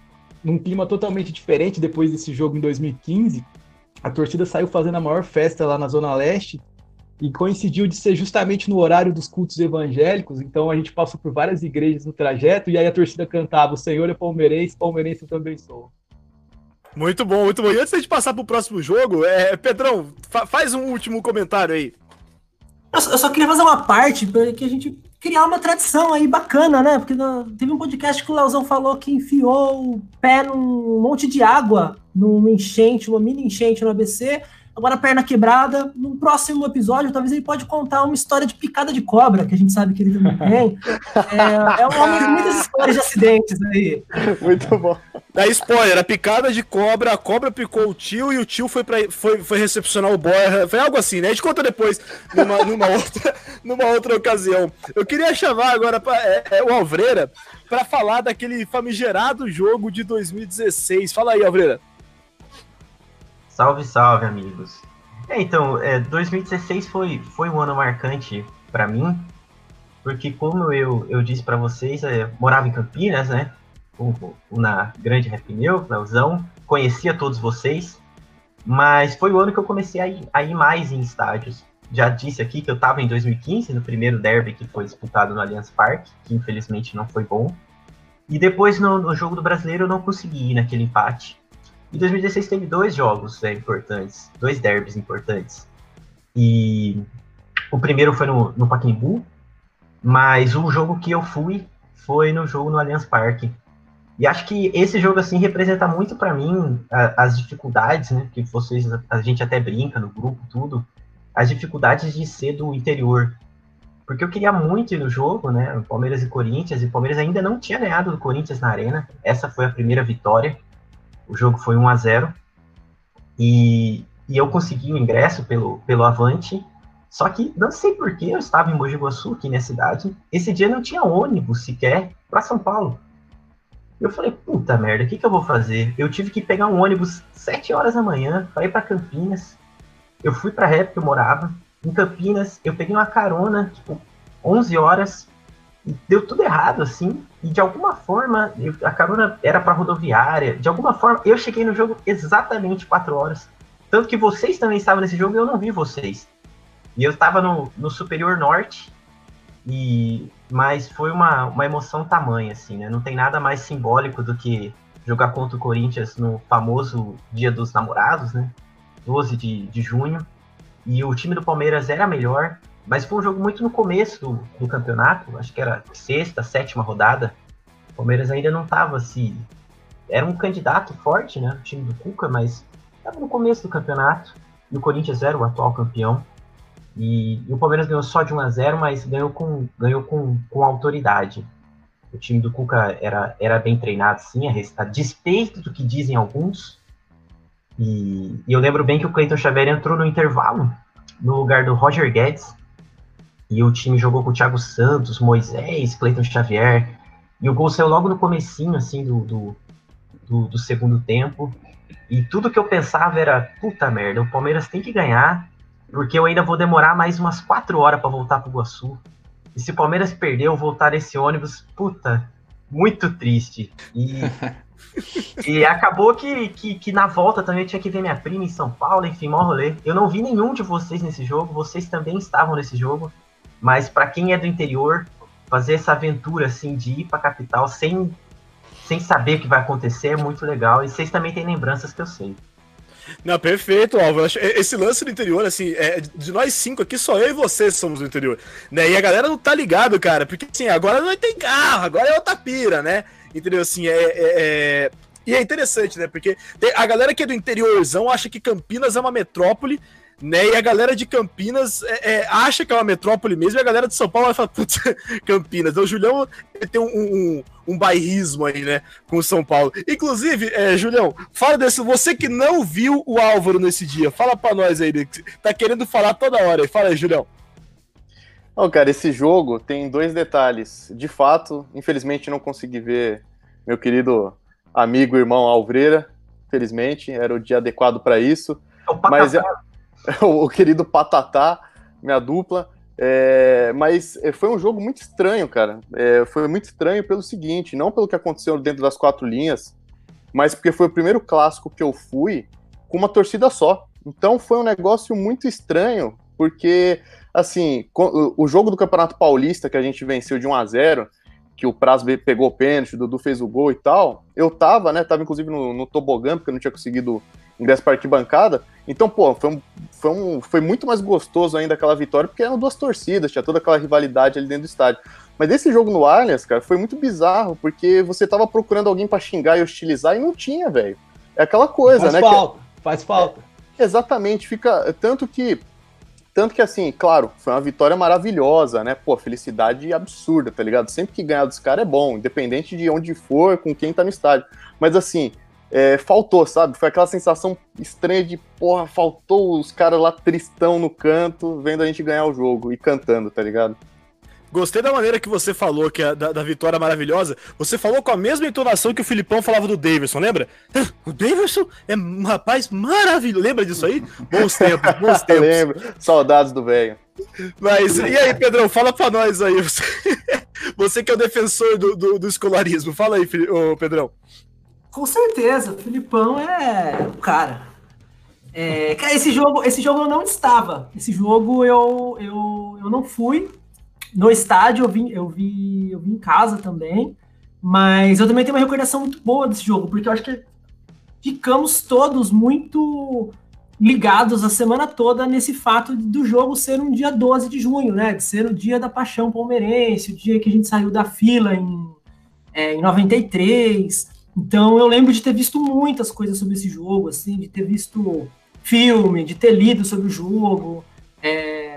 num clima totalmente diferente depois desse jogo em 2015, a torcida saiu fazendo a maior festa lá na Zona Leste e coincidiu de ser justamente no horário dos cultos evangélicos, então a gente passou por várias igrejas no trajeto e aí a torcida cantava: O Senhor é palmeirense, palmeirense eu também sou. Muito bom, muito bom. E antes de passar pro próximo jogo, é, Pedrão, fa faz um último comentário aí. Eu, só queria fazer uma parte para que a gente criar uma tradição aí bacana, né? Porque teve um podcast que o Leozão falou que enfiou o pé num monte de água, numa enchente, uma mini enchente no ABC, agora perna quebrada. No próximo episódio, talvez ele pode contar uma história de picada de cobra, que a gente sabe que ele também tem. É, é um homem de muitas histórias de acidentes aí. Muito bom. Da spoiler, a picada de cobra, a cobra picou o tio e o tio foi, pra, foi, foi recepcionar o boy. Foi algo assim, né? A gente conta depois, numa, numa, outra, numa outra ocasião. Eu queria chamar agora pra, é, é, o Alvreira para falar daquele famigerado jogo de 2016. Fala aí, Alvreira. Salve, salve, amigos. É, então, é, 2016 foi, foi um ano marcante para mim, porque como eu, eu disse para vocês, eu morava em Campinas, né? Na grande Repneu, Leozão, conhecia todos vocês, mas foi o ano que eu comecei a ir, a ir mais em estádios. Já disse aqui que eu estava em 2015, no primeiro derby que foi disputado no Allianz Parque, que infelizmente não foi bom. E depois no, no jogo do brasileiro eu não consegui ir naquele empate. Em 2016 teve dois jogos é, importantes, dois derbys importantes. E o primeiro foi no, no Pacaembu, mas o jogo que eu fui foi no jogo no Allianz Parque. E acho que esse jogo assim representa muito para mim a, as dificuldades, né? Que vocês a gente até brinca no grupo tudo, as dificuldades de ser do interior. Porque eu queria muito ir no jogo, né? Palmeiras e Corinthians, e o Palmeiras ainda não tinha ganhado do Corinthians na Arena. Essa foi a primeira vitória. O jogo foi 1 a 0 e, e eu consegui o ingresso pelo, pelo Avante só que não sei por que eu estava em Mogi Guaçu, aqui na cidade. Esse dia não tinha ônibus sequer para São Paulo. Eu falei, puta merda, o que, que eu vou fazer? Eu tive que pegar um ônibus 7 horas da manhã para ir para Campinas. Eu fui para Rap que eu morava. Em Campinas, eu peguei uma carona, tipo, 11 horas. Deu tudo errado, assim. E de alguma forma, eu, a carona era para rodoviária. De alguma forma, eu cheguei no jogo exatamente 4 horas. Tanto que vocês também estavam nesse jogo e eu não vi vocês. E eu estava no, no Superior Norte, e mas foi uma, uma emoção tamanha, assim, né? Não tem nada mais simbólico do que jogar contra o Corinthians no famoso Dia dos Namorados, né? 12 de, de junho. E o time do Palmeiras era melhor, mas foi um jogo muito no começo do, do campeonato, acho que era sexta, sétima rodada. O Palmeiras ainda não estava assim. Era um candidato forte, né? O time do Cuca, mas estava no começo do campeonato. E o Corinthians era o atual campeão. E, e, o Palmeiras ganhou só de 1 a 0 mas ganhou com, ganhou com, com autoridade. O time do Cuca era, era bem treinado, sim, a, a despeito do que dizem alguns. E, e eu lembro bem que o Cleiton Xavier entrou no intervalo, no lugar do Roger Guedes. E o time jogou com o Thiago Santos, Moisés, Cleiton Xavier. E o gol saiu logo no comecinho, assim, do, do, do, do segundo tempo. E tudo que eu pensava era, puta merda, o Palmeiras tem que ganhar porque eu ainda vou demorar mais umas quatro horas para voltar pro Iguaçu. E se o Palmeiras perder, eu voltar nesse ônibus, puta, muito triste. E, e acabou que, que, que, na volta também eu tinha que ver minha prima em São Paulo, enfim, mó rolê. Eu não vi nenhum de vocês nesse jogo, vocês também estavam nesse jogo. Mas para quem é do interior, fazer essa aventura assim de ir pra capital sem, sem saber o que vai acontecer é muito legal. E vocês também têm lembranças que eu sei. Não, perfeito, Álvaro. Esse lance do interior, assim, é, de nós cinco aqui, só eu e você somos do interior. Né? E a galera não tá ligado, cara, porque assim, agora não tem carro, agora é outra pira, né? Entendeu? Assim, é, é, é... E é interessante, né? Porque a galera que é do interiorzão acha que Campinas é uma metrópole né? E a galera de Campinas é, é, acha que é uma metrópole mesmo, e a galera de São Paulo vai falar, putz, Campinas. Então, o Julião tem um, um, um, bairrismo aí, né, com o São Paulo. Inclusive, é, Julião, fala desse, você que não viu o Álvaro nesse dia, fala pra nós aí, tá querendo falar toda hora aí. Fala aí, Julião. Não, cara, esse jogo tem dois detalhes. De fato, infelizmente não consegui ver meu querido amigo, irmão Alvreira. Felizmente, era o dia adequado para isso. É mas é, o querido Patatá, minha dupla. É, mas é, foi um jogo muito estranho, cara. É, foi muito estranho pelo seguinte, não pelo que aconteceu dentro das quatro linhas, mas porque foi o primeiro clássico que eu fui com uma torcida só. Então foi um negócio muito estranho, porque assim, o jogo do Campeonato Paulista que a gente venceu de 1 a 0 que o Prazo pegou o pênalti, o Dudu fez o gol e tal, eu tava, né, tava inclusive no, no tobogã, porque eu não tinha conseguido ingresso para arquibancada. Então, pô, foi, um, foi, um, foi muito mais gostoso ainda aquela vitória, porque eram duas torcidas, tinha toda aquela rivalidade ali dentro do estádio. Mas esse jogo no Allianz, cara, foi muito bizarro, porque você tava procurando alguém para xingar e hostilizar e não tinha, velho. É aquela coisa, faz né? Faz falta, que, faz falta. É, exatamente, fica. Tanto que. Tanto que, assim, claro, foi uma vitória maravilhosa, né? Pô, felicidade absurda, tá ligado? Sempre que ganhar dos caras é bom, independente de onde for, com quem tá no estádio. Mas, assim, é, faltou, sabe? Foi aquela sensação estranha de, porra, faltou os caras lá tristão no canto, vendo a gente ganhar o jogo e cantando, tá ligado? Gostei da maneira que você falou, que é da, da, vitória maravilhosa. Você falou com a mesma entonação que o Filipão falava do Davidson, lembra? O Davidson é um rapaz maravilhoso. Lembra disso aí? Bons tempos, bons tempos. Lembro. Saudades do velho. Mas, e aí, Pedrão, fala pra nós aí. Você, você que é o defensor do, do, do escolarismo. Fala aí, Pedrão. Com certeza, o Filipão é o cara. É, cara, esse jogo, esse jogo eu não estava. Esse jogo eu, eu, eu não fui. No estádio eu vi, eu vi, eu vi em casa também. Mas eu também tenho uma recordação muito boa desse jogo, porque eu acho que ficamos todos muito ligados a semana toda nesse fato do jogo ser um dia 12 de junho, né? De ser o dia da paixão palmeirense, o dia que a gente saiu da fila em, é, em 93. Então eu lembro de ter visto muitas coisas sobre esse jogo, assim, de ter visto filme, de ter lido sobre o jogo. É,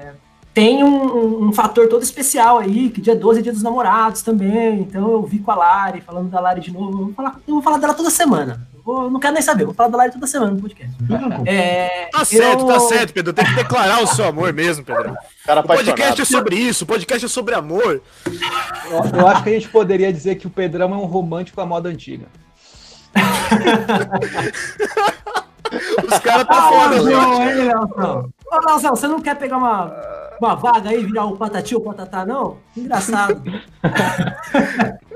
tem um, um, fator todo especial aí, que dia 12 é dia dos namorados também. Então eu vi com a Lari, falando da Lari de novo. Eu vou falar, eu vou falar dela toda semana. Vou, não quero nem saber, vou falar da Lari toda semana no podcast. É, tá certo, tá certo, Pedro. Tem que declarar o seu amor mesmo, Pedro. Cara o podcast é sobre isso, o podcast é sobre amor. Eu, eu acho que a gente poderia dizer que o Pedrão é um romântico à moda antiga. Os caras tá ah, foda, Nelson. Ô, Nelson, você não quer pegar uma, uma vaga aí, virar o patati ou patatá, não? Engraçado.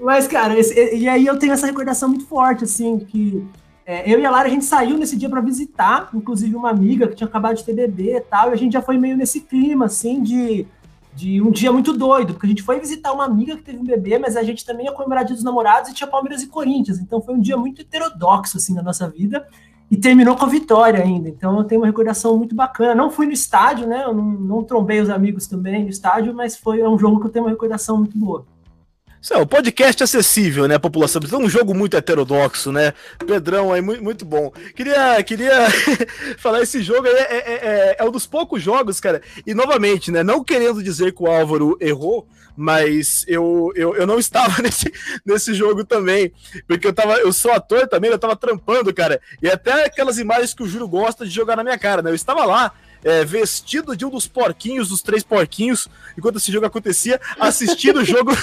Mas, cara, esse, e aí eu tenho essa recordação muito forte, assim, que é, eu e a Lara, a gente saiu nesse dia para visitar, inclusive uma amiga que tinha acabado de ter bebê e tal, e a gente já foi meio nesse clima, assim, de, de um dia muito doido, porque a gente foi visitar uma amiga que teve um bebê, mas a gente também ia comemorar Dia dos Namorados e tinha Palmeiras e Corinthians, então foi um dia muito heterodoxo, assim, na nossa vida, e terminou com a vitória ainda. Então eu tenho uma recordação muito bacana. Não fui no estádio, né? Eu não, não trombei os amigos também no estádio, mas foi é um jogo que eu tenho uma recordação muito boa. Isso é, o podcast acessível, né, população? É um jogo muito heterodoxo, né? Pedrão aí, muito, muito bom. Queria, queria falar, esse jogo é, é, é, é, um dos poucos jogos, cara. E novamente, né, não querendo dizer que o Álvaro errou, mas eu, eu, eu não estava nesse, nesse jogo também, porque eu tava, eu sou ator também, eu tava trampando, cara. E até aquelas imagens que o Júlio gosta de jogar na minha cara, né? Eu estava lá, é, vestido de um dos porquinhos, dos três porquinhos, enquanto esse jogo acontecia, assistindo o jogo.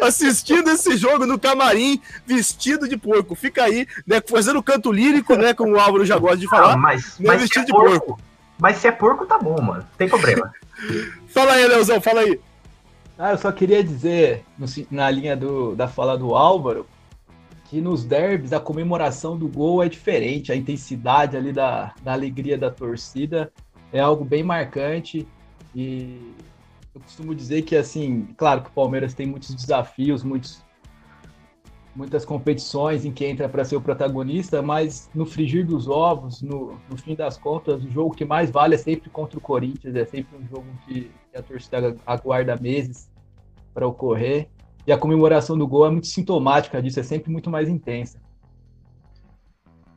assistindo esse jogo no camarim, vestido de porco. Fica aí, né, fazendo canto lírico, né, como o Álvaro já gosta de falar. Ah, mas, né, mas vestido é de porco, porco. Mas se é porco, tá bom, mano. Tem problema. fala aí, Leozão, fala aí. Ah, eu só queria dizer, na linha do, da fala do Álvaro, que nos derbys a comemoração do gol é diferente, a intensidade ali da, da alegria da torcida é algo bem marcante e eu costumo dizer que assim, claro que o Palmeiras tem muitos desafios, muitos muitas competições em que entra para ser o protagonista, mas no frigir dos ovos, no, no, fim das contas, o jogo que mais vale é sempre contra o Corinthians, é sempre um jogo que a torcida aguarda meses para ocorrer. E a comemoração do gol é muito sintomática disso, é sempre muito mais intensa.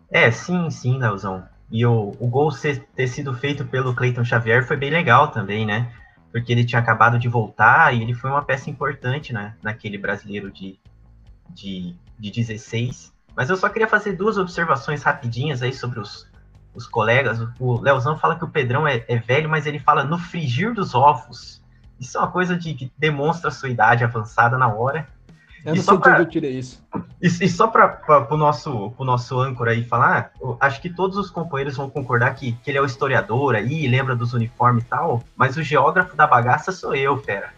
É, sim, sim, Leozão. E o, o gol ter sido feito pelo Cleiton Xavier foi bem legal também, né? Porque ele tinha acabado de voltar e ele foi uma peça importante né, naquele brasileiro de, de, de 16. Mas eu só queria fazer duas observações rapidinhas aí sobre os, os colegas. O Leozão fala que o Pedrão é, é velho, mas ele fala no frigir dos ovos. Isso é uma coisa de, que demonstra a sua idade avançada na hora. Eu não sei pra, eu tirei isso. E, e só para o nosso, pro nosso âncora aí falar, acho que todos os companheiros vão concordar que, que ele é o historiador aí, lembra dos uniformes e tal, mas o geógrafo da bagaça sou eu, fera.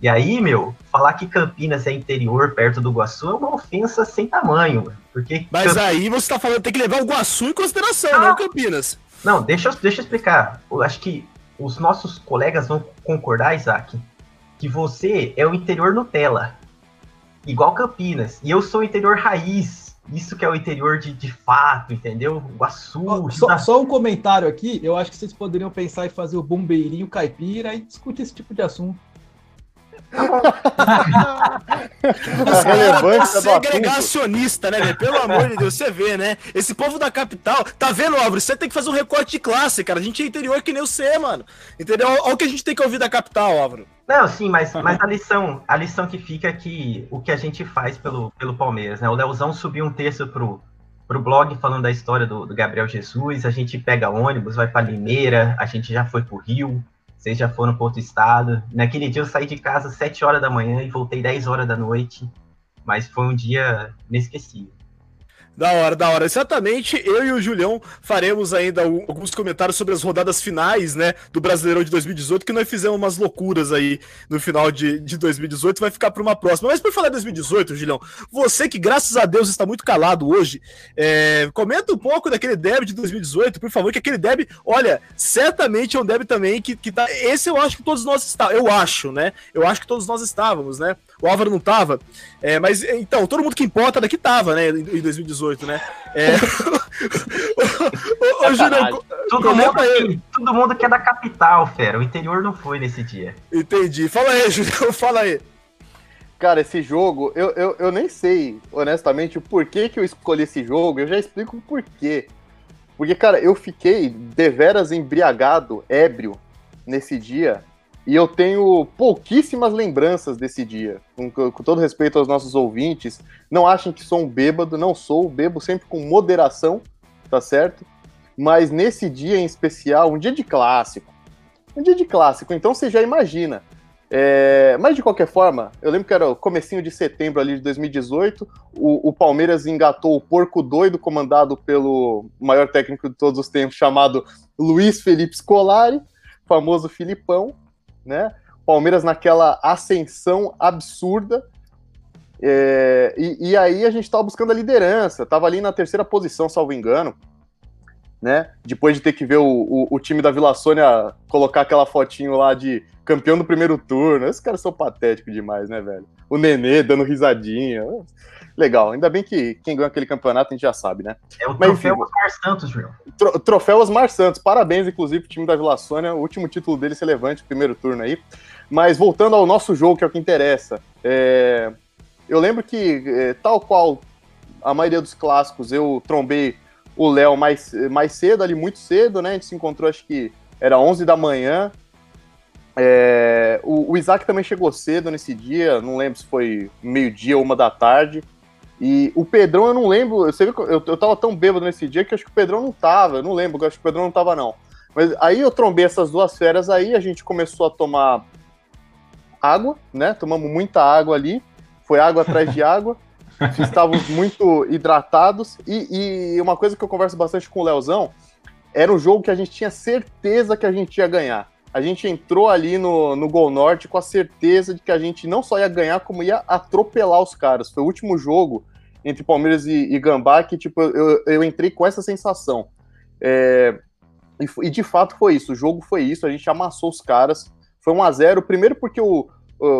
E aí, meu, falar que Campinas é interior perto do Guaçu é uma ofensa sem tamanho, porque... Mas Camp... aí você tá falando, tem que levar o Guaçu em consideração, ah, não Campinas. Não, deixa, deixa eu explicar. Eu acho que os nossos colegas vão concordar, Isaac, que você é o interior Nutella, igual Campinas, e eu sou o interior raiz. Isso que é o interior de, de fato, entendeu? Guaçu. Só, só um comentário aqui, eu acho que vocês poderiam pensar em fazer o bombeirinho caipira e discutir esse tipo de assunto. É segregacionista, né, Pelo amor de Deus, você vê, né? Esse povo da capital, tá vendo, Álvaro? Você tem que fazer um recorte de classe, cara. A gente é interior que nem você, mano. Entendeu? Olha o que a gente tem que ouvir da capital, Álvaro. Não, sim, mas, mas a lição, a lição que fica é que o que a gente faz pelo, pelo Palmeiras, né? O Leozão subiu um texto pro, pro blog falando da história do, do Gabriel Jesus, a gente pega ônibus, vai para Limeira, a gente já foi pro Rio, vocês já foram para outro estado. Naquele dia eu saí de casa às 7 horas da manhã e voltei 10 horas da noite. Mas foi um dia inesquecível. Da hora, da hora. Exatamente, eu e o Julião faremos ainda alguns comentários sobre as rodadas finais, né, do Brasileirão de 2018, que nós fizemos umas loucuras aí no final de, de 2018, vai ficar para uma próxima. Mas por falar de 2018, Julião, você que graças a Deus está muito calado hoje, é, comenta um pouco daquele deb de 2018, por favor, que aquele deb, olha, certamente é um deb também que, que tá, esse eu acho que todos nós estávamos, eu acho, né, eu acho que todos nós estávamos, né, o Álvaro não tava, é, mas então, todo mundo que importa daqui tava, né, em 2018, né? É... ô, ô, Julião, todo, mundo aqui, todo mundo que é da capital, fera. O interior não foi nesse dia. Entendi. Fala aí, Julião, fala aí. Cara, esse jogo, eu, eu, eu nem sei, honestamente, o porquê que eu escolhi esse jogo. Eu já explico o porquê. Porque, cara, eu fiquei deveras embriagado, ébrio, nesse dia. E eu tenho pouquíssimas lembranças desse dia. Com, com, todo respeito aos nossos ouvintes, não achem que sou um bêbado, não sou, bebo sempre com moderação, tá certo? Mas nesse dia em especial, um dia de clássico. Um dia de clássico, então você já imagina. É, mas de qualquer forma, eu lembro que era o comecinho de setembro ali de 2018, o, o, Palmeiras engatou o porco doido, comandado pelo maior técnico de todos os tempos, chamado Luiz Felipe Scolari, famoso Filipão, né? Palmeiras naquela ascensão absurda. É, e, e, aí a gente estava buscando a liderança, estava ali na terceira posição, salvo engano, né? Depois de ter que ver o, o, o, time da Vila Sônia colocar aquela fotinho lá de campeão do primeiro turno. Esses caras são patéticos demais, né, velho? O Nenê dando risadinha. Legal, ainda bem que quem ganhou aquele campeonato a gente já sabe, né? É o Mas, troféu enfim, Osmar Santos, João. Tro troféu Osmar Santos, parabéns, inclusive, pro time da Vila Sônia, o último título dele se levante, primeiro turno aí. Mas voltando ao nosso jogo, que é o que interessa, é... eu lembro que, é, tal qual a maioria dos clássicos, eu trombei o Léo mais, mais cedo, ali muito cedo, né? A gente se encontrou, acho que era 11 da manhã. É... O, o Isaac também chegou cedo nesse dia, não lembro se foi meio-dia ou uma da tarde. E o Pedrão, eu não lembro. Você viu eu, eu tava tão bêbado nesse dia que acho que o Pedrão não tava. Eu não lembro, eu acho que o Pedrão não tava, não. Mas aí eu trombei essas duas férias aí, a gente começou a tomar água, né? Tomamos muita água ali. Foi água atrás de água. Estávamos muito hidratados. E, e uma coisa que eu converso bastante com o Leozão era um jogo que a gente tinha certeza que a gente ia ganhar. A gente entrou ali no, no Gol Norte com a certeza de que a gente não só ia ganhar, como ia atropelar os caras. Foi o último jogo entre Palmeiras e, e Gambá, que tipo, eu, eu entrei com essa sensação. É, e, e, de fato foi isso, o jogo foi isso, a gente amassou os caras, foi 1 a 0 primeiro porque o,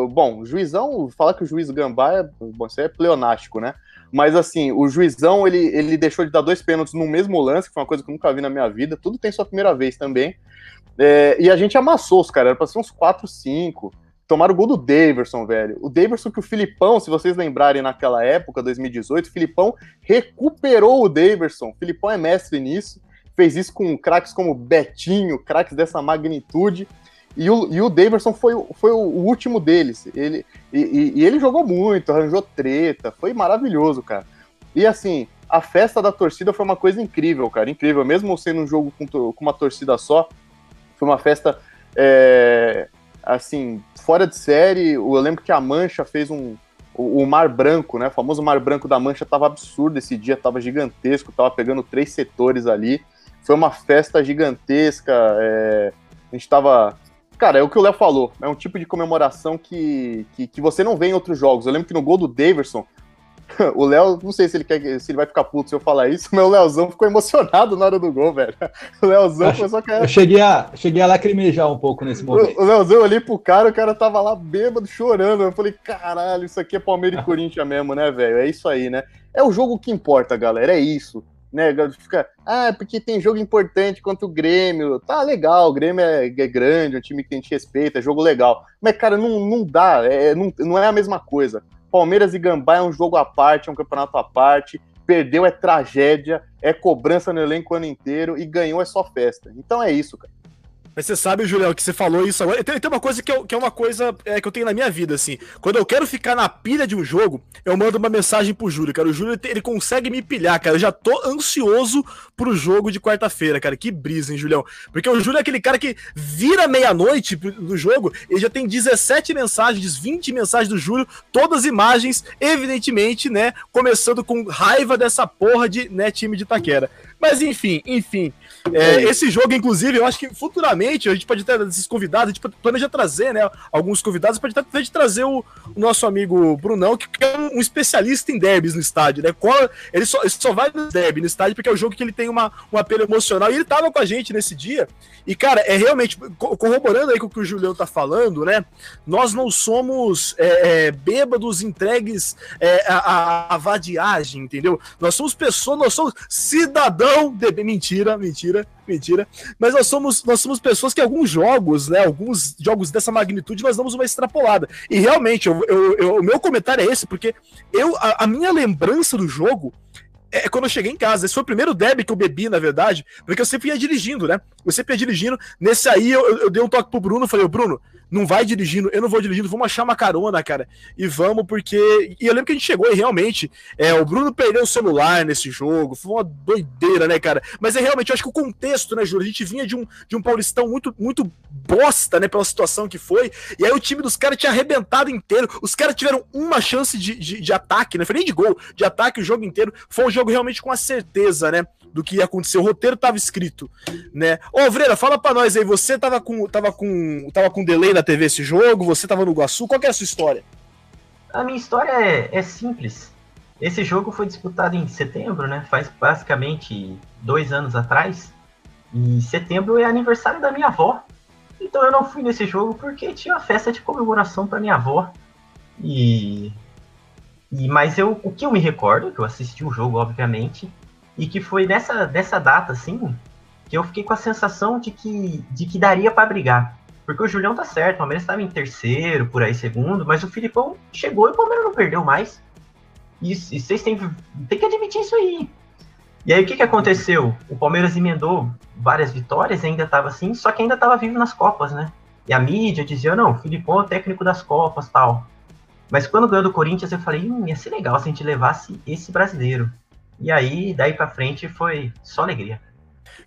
bom, o juizão, falar que o juiz Gambá é, bom, isso é pleonástico, né? Mas assim, o juizão, ele, ele deixou de dar dois pênaltis no mesmo lance, que foi uma coisa que eu nunca vi na minha vida, tudo tem sua primeira vez também. É, e a gente amassou os caras, era pra ser uns 4, 5 tomaram o gol do Daverson, velho. O Daverson que o Filipão, se vocês lembrarem naquela época, 2018, o Filipão recuperou o Daverson. O Filipão é mestre nisso, fez isso com craques como Betinho, craques dessa magnitude. E o, e o Daverson foi, foi o último deles. Ele, e, e, ele jogou muito, arranjou treta, foi maravilhoso, cara. E assim, a festa da torcida foi uma coisa incrível, cara, incrível. Mesmo sendo um jogo com, com uma torcida só, foi uma festa é, assim, fora de série. Eu lembro que a Mancha fez um. O, o Mar Branco, né? O famoso Mar Branco da Mancha tava absurdo esse dia, tava gigantesco, tava pegando três setores ali. Foi uma festa gigantesca. É, a gente tava. Cara, é o que o Léo falou. É um tipo de comemoração que, que, que, você não vê em outros jogos. Eu lembro que no gol do Daverson, o Léo, não sei se ele quer se ele vai ficar puto se eu falar isso, mas o Léozão ficou emocionado na hora do gol, velho. O Léozão foi só que. Eu cheguei a, cheguei a lacrimejar um pouco nesse momento. O, o Léozão, eu olhei pro cara, o cara tava lá bêbado, chorando. Eu falei, caralho, isso aqui é Palmeiras e Corinthians mesmo, né, velho? É isso aí, né? É o jogo que importa, galera, é isso. Né, fica, ah, porque tem jogo importante contra o Grêmio. Tá legal, o Grêmio é, é grande, é um time que a gente respeita, é jogo legal. Mas, cara, não, não dá, é, não, não é a mesma coisa. Palmeiras e Gambá é um jogo à parte, é um campeonato à parte. Perdeu é tragédia, é cobrança no elenco o ano inteiro e ganhou é só festa. Então é isso, cara. Mas você sabe, Julião, que você falou isso agora. Tem, tem uma coisa que, eu, que é uma coisa é, que eu tenho na minha vida, assim. Quando eu quero ficar na pilha de um jogo, eu mando uma mensagem pro Júlio, cara. O Júlio, ele consegue me pilhar, cara. Eu já tô ansioso pro jogo de quarta-feira, cara. Que brisa, hein, Julião? Porque o Júlio é aquele cara que vira meia-noite do jogo, ele já tem 17 mensagens, 20 mensagens do Júlio, todas imagens, evidentemente, né? Começando com raiva dessa porra de né, time de Taquera. Mas enfim, enfim. É, esse jogo, inclusive, eu acho que futuramente a gente pode ter esses convidados, a gente planeja trazer, né? Alguns convidados, pode até trazer o, o, nosso amigo Brunão, que, é um, um, especialista em derbys no estádio, né? Ele só, ele só vai no derby no estádio porque é o jogo que ele tem uma, um apelo emocional. E ele tava com a gente nesse dia. E, cara, é realmente, corroborando aí com o que o Julião tá falando, né? Nós não somos é, é, bêbados entregues é, à, à vadiagem, entendeu? Nós somos pessoas, nós somos cidadão Mentira, mentira mentira, mentira. Mas nós somos, nós somos pessoas que alguns jogos, né? Alguns jogos dessa magnitude, nós damos uma extrapolada. E realmente, eu, eu, eu, o meu comentário é esse, porque eu, a, a minha lembrança do jogo é quando eu cheguei em casa. Esse foi o primeiro deb que eu bebi, na verdade, porque eu sempre ia dirigindo, né? Sempre ia dirigindo. Nesse aí eu, eu dei um toque pro Bruno, falei, Bruno, não vai dirigindo, eu não vou dirigindo, vamos achar uma carona, cara. E vamos, porque. E eu lembro que a gente chegou e realmente. É, o Bruno perdeu o celular nesse jogo, foi uma doideira, né, cara? Mas é realmente, eu acho que o contexto, né, Júlio? A gente vinha de um, de um Paulistão muito, muito bosta, né, pela situação que foi. E aí o time dos caras tinha arrebentado inteiro. Os caras tiveram uma chance de, de, de ataque, né? Foi nem de gol, de ataque o jogo inteiro. Foi um jogo realmente com a certeza, né? Do que ia acontecer. O roteiro tava escrito, né? Ô, Vreira, fala pra nós aí, você tava com, tava com, tava com delay na TV esse jogo, você tava no Iguaçu, qual é a sua história? A minha história é, é simples. Esse jogo foi disputado em setembro, né? Faz basicamente dois anos atrás. E setembro é aniversário da minha avó. Então eu não fui nesse jogo porque tinha uma festa de comemoração para minha avó. E, e mas eu, o que eu me recordo, que eu assisti o jogo, obviamente, e que foi nessa, nessa data, assim, que eu fiquei com a sensação de que, de que daria para brigar. Porque o Julião tá certo, o Palmeiras estava em terceiro, por aí, segundo, mas o Filipão chegou e o Palmeiras não perdeu mais. E, vocês têm, têm que admitir isso aí. E aí o que, que aconteceu? O Palmeiras emendou várias vitórias, ainda estava assim, só que ainda estava vivo nas Copas, né? E a mídia dizia, não, o Filipão é o técnico das Copas tal. Mas quando ganhou do Corinthians, eu falei, hum, ia ser legal se a gente levasse esse brasileiro. E aí, daí para frente, foi só alegria.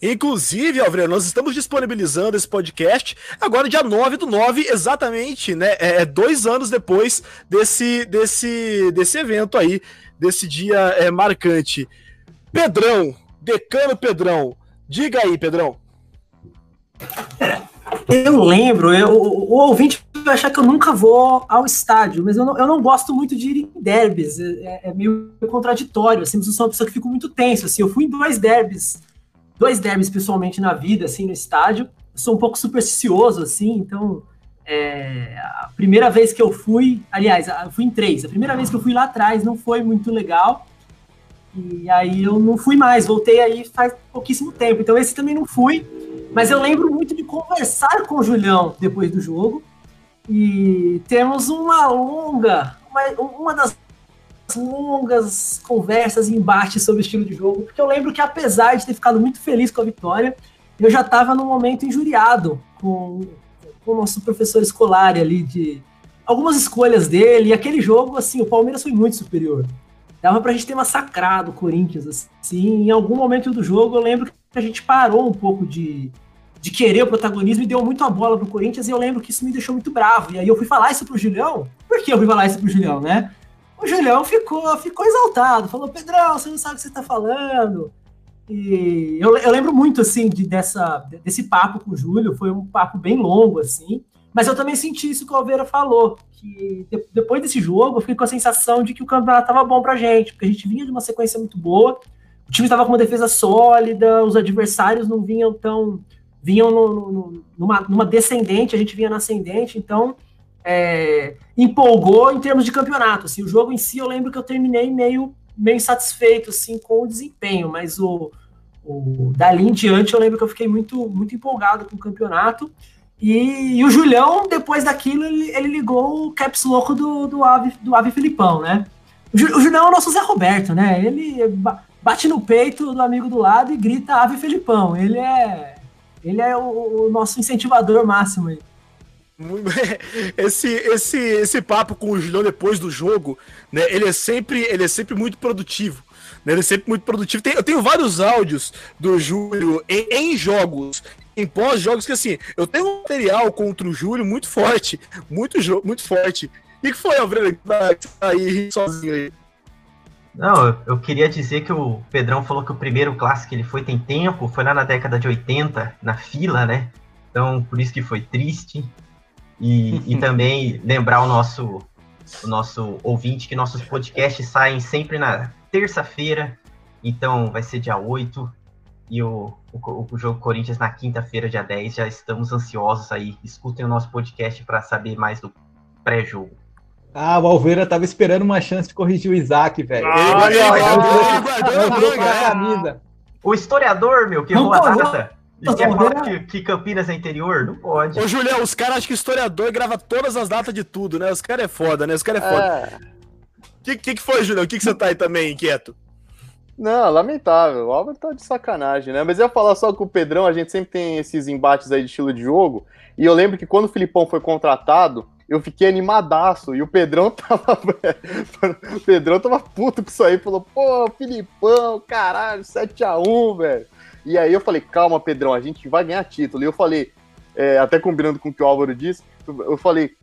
Inclusive, Alvredo, nós estamos disponibilizando esse podcast agora, dia 9 do 9, exatamente, né? É, é dois anos depois desse, desse, desse evento aí, desse dia é, marcante. Pedrão, Decano Pedrão, diga aí, Pedrão. Eu lembro, eu, o, o ouvinte vai achar que eu nunca vou ao estádio, mas eu não, eu não gosto muito de ir em derbys, é, é meio contraditório, assim, eu sou uma pessoa que fico muito tenso, assim, eu fui em dois derbys, dois derbys pessoalmente na vida, assim, no estádio, eu sou um pouco supersticioso, assim, então, é, a primeira vez que eu fui, aliás, eu fui em três, a primeira vez que eu fui lá atrás não foi muito legal, e aí eu não fui mais, voltei aí faz pouquíssimo tempo, então esse também não fui, mas eu lembro muito de conversar com o Julião depois do jogo, e temos uma longa, uma, uma das longas conversas e embates sobre o estilo de jogo, porque eu lembro que apesar de ter ficado muito feliz com a vitória, eu já estava num momento injuriado com, com o nosso professor escolar ali de algumas escolhas dele, e aquele jogo, assim, o Palmeiras foi muito superior. Dava pra gente ter massacrado o Corinthians, assim, em algum momento do jogo eu lembro que a gente parou um pouco de, de querer o protagonismo e deu muito a bola pro Corinthians, e eu lembro que isso me deixou muito bravo. E aí eu fui falar isso pro Julião. Por que eu fui falar isso pro Julião, né? O Julião ficou, ficou exaltado, falou: Pedrão, você não sabe o que você tá falando. E eu, eu lembro muito, assim, de, dessa, desse papo com o Júlio, foi um papo bem longo, assim. Mas eu também senti isso que o Alveira falou, que de, depois desse jogo eu fiquei com a sensação de que o campeonato estava bom pra gente, porque a gente vinha de uma sequência muito boa, o time estava com uma defesa sólida, os adversários não vinham tão vinham no, no, numa, numa descendente, a gente vinha na ascendente, então é, empolgou em termos de campeonato. Assim, o jogo em si, eu lembro que eu terminei meio, meio insatisfeito assim, com o desempenho, mas o, o dali em diante eu lembro que eu fiquei muito, muito empolgado com o campeonato. E, e o Julião, depois daquilo, ele, ele ligou o caps louco do, do, Ave, do Ave Filipão, né? O, o Julião é o nosso Zé Roberto, né? Ele bate no peito do amigo do lado e grita Ave Filipão. Ele é Ele é o, o nosso incentivador máximo aí. Esse, esse, esse papo com o Julião depois do jogo, né? Ele é sempre, ele é sempre muito produtivo. Né, ele é sempre muito produtivo. Tem, eu tenho vários áudios do Júlio em, em jogos, em pós-jogos, que assim, eu tenho um material contra o Júlio muito forte, muito, muito forte. E que foi, Alfredo, que tá aí sozinho aí? Não, eu queria dizer que o Pedrão falou que o primeiro clássico que ele foi tem tempo, foi lá na década de 80, na fila, né? Então, por isso que foi triste. E, e também lembrar o nosso, o nosso ouvinte que nossos podcasts saem sempre na terça-feira, então vai ser dia 8, e o, o, o jogo Corinthians na quinta-feira, dia 10. Já estamos ansiosos aí. Escutem o nosso podcast para saber mais do pré-jogo. Ah, o Alveira tava esperando uma chance de corrigir o Isaac, velho. Ah, ele guardou a camisa. O historiador, meu, que errou a data. E quer falar que, que, Campinas é interior? Não pode. Ô, Julião, os caras acham que historiador grava todas as datas de tudo, né? Os caras é foda, né? Os caras é foda. O é. que, que, que foi, Julião? O que, que você tá aí também inquieto? Não, lamentável. O Álvaro tá de sacanagem, né? Mas eu ia falar só com o Pedrão, a gente sempre tem esses embates aí de estilo de jogo. E eu lembro que quando o Filipão foi contratado, eu fiquei animadaço. E o Pedrão tava. o Pedrão tava puto com isso aí. Falou, pô, Filipão, caralho, 7x1, velho. E aí eu falei, calma, Pedrão, a gente vai ganhar título. E eu falei, é, até combinando com o que o Álvaro disse, eu falei,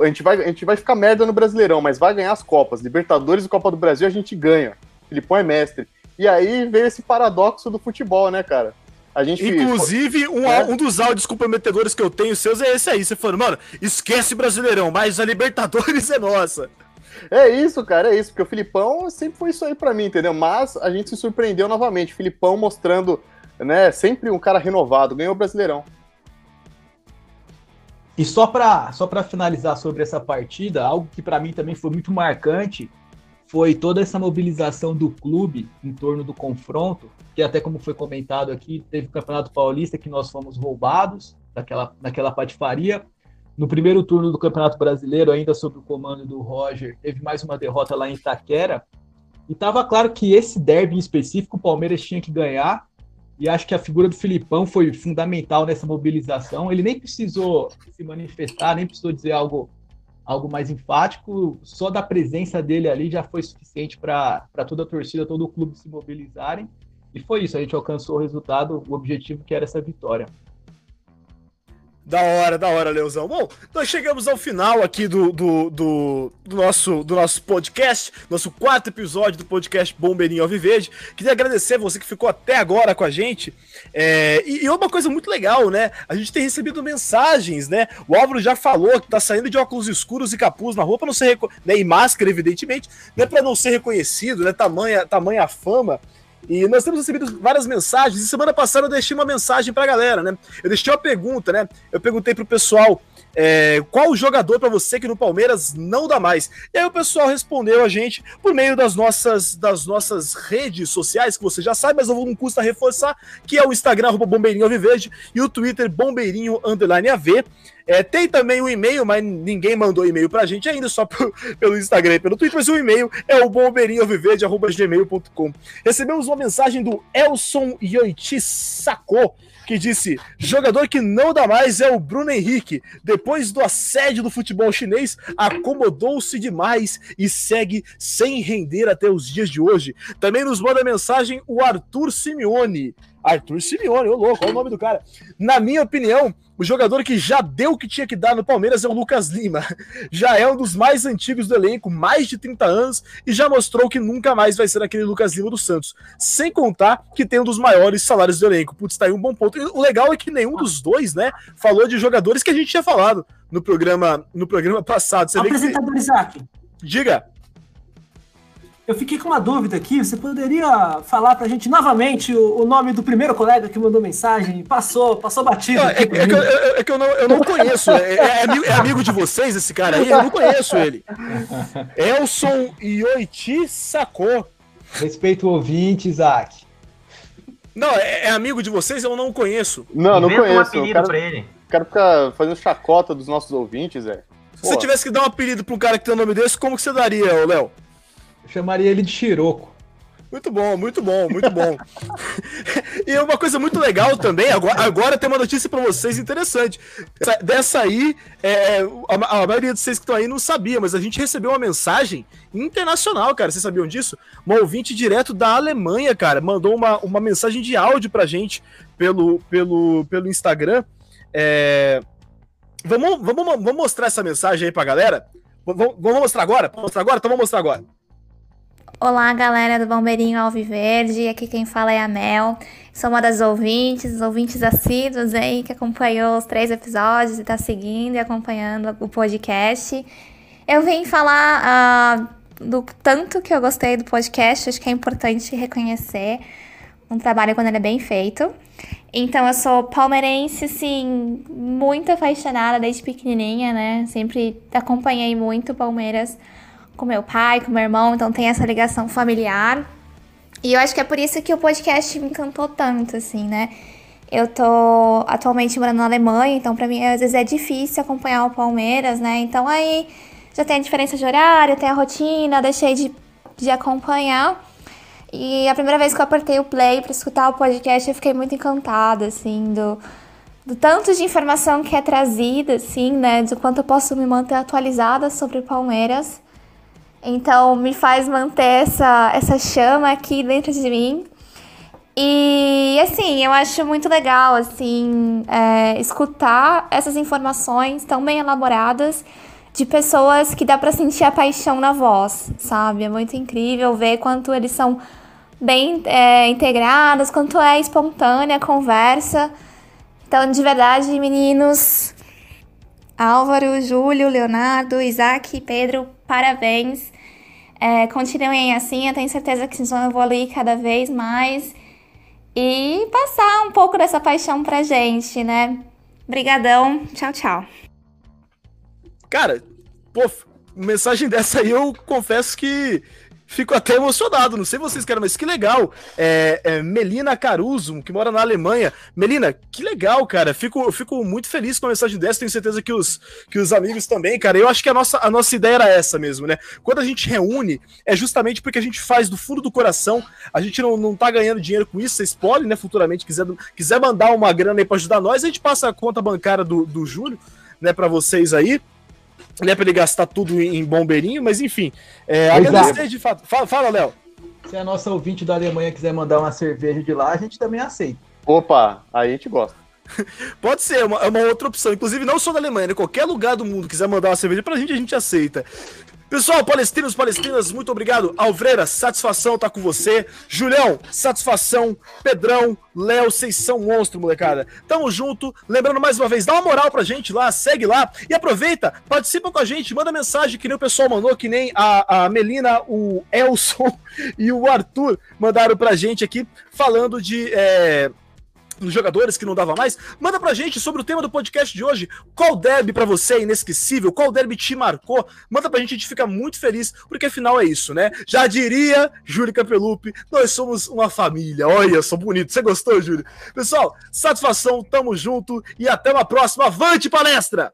a gente, vai, a gente vai ficar merda no Brasileirão, mas vai ganhar as Copas. Libertadores e Copa do Brasil a gente ganha. Filipão é mestre. E aí veio esse paradoxo do futebol, né, cara? A gente Inclusive, um, é? um dos áudios comprometedores que eu tenho seus é esse aí. Você falou, mano, esquece Brasileirão, mas a Libertadores é nossa. É isso, cara, é isso, porque o Filipão sempre foi isso aí para mim, entendeu? Mas a gente se surpreendeu novamente. O Filipão mostrando, né, sempre um cara renovado, ganhou o Brasileirão. E só para só pra finalizar sobre essa partida, algo que para mim também foi muito marcante foi toda essa mobilização do clube em torno do confronto, que até como foi comentado aqui, teve o Campeonato Paulista que nós fomos roubados daquela, daquela patifaria. No primeiro turno do Campeonato Brasileiro, ainda sob o comando do Roger, teve mais uma derrota lá em Itaquera. E estava claro que esse derby em específico o Palmeiras tinha que ganhar. E acho que a figura do Filipão foi fundamental nessa mobilização. Ele nem precisou se manifestar, nem precisou dizer algo algo mais enfático, só da presença dele ali já foi suficiente para toda a torcida, todo o clube se mobilizarem. E foi isso, a gente alcançou o resultado, o objetivo que era essa vitória. Da hora, da hora, Leozão. Bom, nós chegamos ao final aqui do, do, do, do, nosso, do nosso podcast, nosso quarto episódio do podcast Bombeirinho Alviverde. Queria agradecer você que ficou até agora com a gente. É, e, e, uma coisa muito legal, né? A gente tem recebido mensagens, né? O Álvaro já falou que tá saindo de óculos escuros e capuz na rua para não ser né, e máscara, evidentemente, né? Para não ser reconhecido, né? Tamanha, tamanha fama. E nós temos recebido várias mensagens. E semana passada eu deixei uma mensagem pra galera, né? Eu deixei uma pergunta, né? Eu perguntei pro pessoal é, qual o jogador para você que no Palmeiras não dá mais. E aí o pessoal respondeu a gente por meio das nossas, das nossas redes sociais, que você já sabe, mas não custa reforçar, que é o Instagram, arroba Bombeirinho Alviverde, e o Twitter, Bombeirinho Underline AV. É, tem também o e-mail, mas ninguém mandou e-mail pra gente ainda, só pro, pelo Instagram e pelo Twitter, mas o e-mail é o bombeirinhoviverde.gmail.com. Recebemos uma mensagem do Elson Yoiti Sacou, que disse: jogador que não dá mais é o Bruno Henrique. Depois do assédio do futebol chinês, acomodou-se demais e segue sem render até os dias de hoje. Também nos manda mensagem o Arthur Simeone. Arthur Simeone, ô louco, olha o nome do cara. Na minha opinião, o jogador que já deu o que tinha que dar no Palmeiras é o Lucas Lima. Já é um dos mais antigos do elenco, mais de 30 anos, e já mostrou que nunca mais vai ser aquele Lucas Lima do Santos. Sem contar que tem um dos maiores salários do elenco. Putz, tá aí um bom ponto. E o legal é que nenhum dos dois, né, falou de jogadores que a gente tinha falado no programa, no programa passado. Você Apresentador que... Isaac. Diga. Eu fiquei com uma dúvida aqui. Você poderia falar para a gente novamente o, o, nome do primeiro colega que mandou mensagem? Passou, passou batido. é, é, que eu, é, que eu, não, eu não conheço. É, é, amigo, é, amigo de vocês esse cara aí? Eu não conheço ele. Elson Ioiti Sacou. Respeito o ouvinte, Isaac. Não, é, é, amigo de vocês? Eu não conheço. Não, não conheço. Um apelido quero, pra ele. Quero ficar fazendo chacota dos nossos ouvintes, é. Se você tivesse que dar um apelido pra um cara que tem o nome desse, como que você daria, Léo? Chamaria ele de Chiroco. Muito bom, muito bom, muito bom. e uma coisa muito legal também, agora, agora tem uma notícia para vocês interessante. Dessa aí, é, a, a, maioria de vocês que estão aí não sabia, mas a gente recebeu uma mensagem internacional, cara. Vocês sabiam disso? Um ouvinte direto da Alemanha, cara, mandou uma, uma mensagem de áudio pra gente pelo, pelo, pelo Instagram. É... Vamos, vamos, vamos mostrar essa mensagem aí pra galera? Vamos, vamos mostrar agora? Vamos mostrar agora? Então vamos mostrar agora. Olá, galera do Bombeirinho Alviverde. Aqui quem fala é a Mel. Sou uma das ouvintes, ouvintes assíduos aí que acompanhou os três episódios e tá seguindo e acompanhando o podcast. Eu vim falar uh, do tanto que eu gostei do podcast. Acho que é importante reconhecer um trabalho quando ele é bem feito. Então, eu sou palmeirense, assim, muito apaixonada desde pequenininha, né? Sempre acompanhei muito Palmeiras com meu pai, com meu irmão, então tem essa ligação familiar. E eu acho que é por isso que o podcast me encantou tanto, assim, né? Eu tô atualmente morando na Alemanha, então para mim às vezes é difícil acompanhar o Palmeiras, né? Então aí já tem a diferença de horário, tem a rotina, deixei de, de acompanhar. E a primeira vez que eu apertei o play para escutar o podcast, eu fiquei muito encantada, assim, do, do tanto de informação que é trazida, assim, né? Do quanto eu posso me manter atualizada sobre o Palmeiras. Então me faz manter essa, essa chama aqui dentro de mim. E assim, eu acho muito legal assim é, escutar essas informações tão bem elaboradas de pessoas que dá para sentir a paixão na voz, sabe? É muito incrível ver quanto eles são bem é, integrados, quanto é espontânea a conversa. Então, de verdade, meninos, Álvaro, Júlio, Leonardo, Isaac, Pedro, parabéns. É, continuem assim, eu tenho certeza que vocês vão evoluir cada vez mais e passar um pouco dessa paixão pra gente, né? Brigadão, tchau, tchau. Cara, pô, mensagem dessa aí eu confesso que fico até emocionado. Não sei vocês querem, mas que legal. É, é, Melina Caruso, que mora na Alemanha. Melina, que legal, cara. Fico, fico muito feliz com a mensagem dessa. Tenho certeza que os, que os amigos também, cara. Eu acho que a nossa, a nossa ideia era essa mesmo, né? Quando a gente reúne, é justamente porque a gente faz do fundo do coração. A gente não, não tá ganhando dinheiro com isso. Vocês podem, né, futuramente, quiser, quiser mandar uma grana aí pra ajudar nós, a gente passa a conta bancária do, do Júlio, né, pra vocês aí né, para ele gastar tudo em bombeirinho, mas enfim. É, agradecer de fato. Fala, fala Léo. Se a nossa ouvinte da Alemanha quiser mandar uma cerveja de lá, a gente também aceita. Opa, aí a gente gosta. Pode ser, é uma, é uma outra opção. Inclusive, não só da Alemanha, né? qualquer lugar do mundo quiser mandar uma cerveja pra gente, a gente aceita. Pessoal, palestinos, palestinas, muito obrigado. Alvreira, satisfação estar tá com você. Julião, satisfação. Pedrão, Léo, vocês são monstro, molecada. Tamo junto. Lembrando mais uma vez, dá uma moral pra gente lá, segue lá e aproveita, participa com a gente, manda mensagem que nem o pessoal mandou, que nem a, a Melina, o Elson e o Arthur mandaram pra gente aqui, falando de. É dos jogadores que não dava mais, manda pra gente sobre o tema do podcast de hoje. Qual derby para você é inesquecível? Qual derby te marcou? Manda pra gente, a gente fica muito feliz, porque afinal é isso, né? Já diria Júlio Capelupi, nós somos uma família. Olha, sou bonito. Você gostou, Júlio? Pessoal, satisfação, tamo junto e até uma próxima. Avante palestra!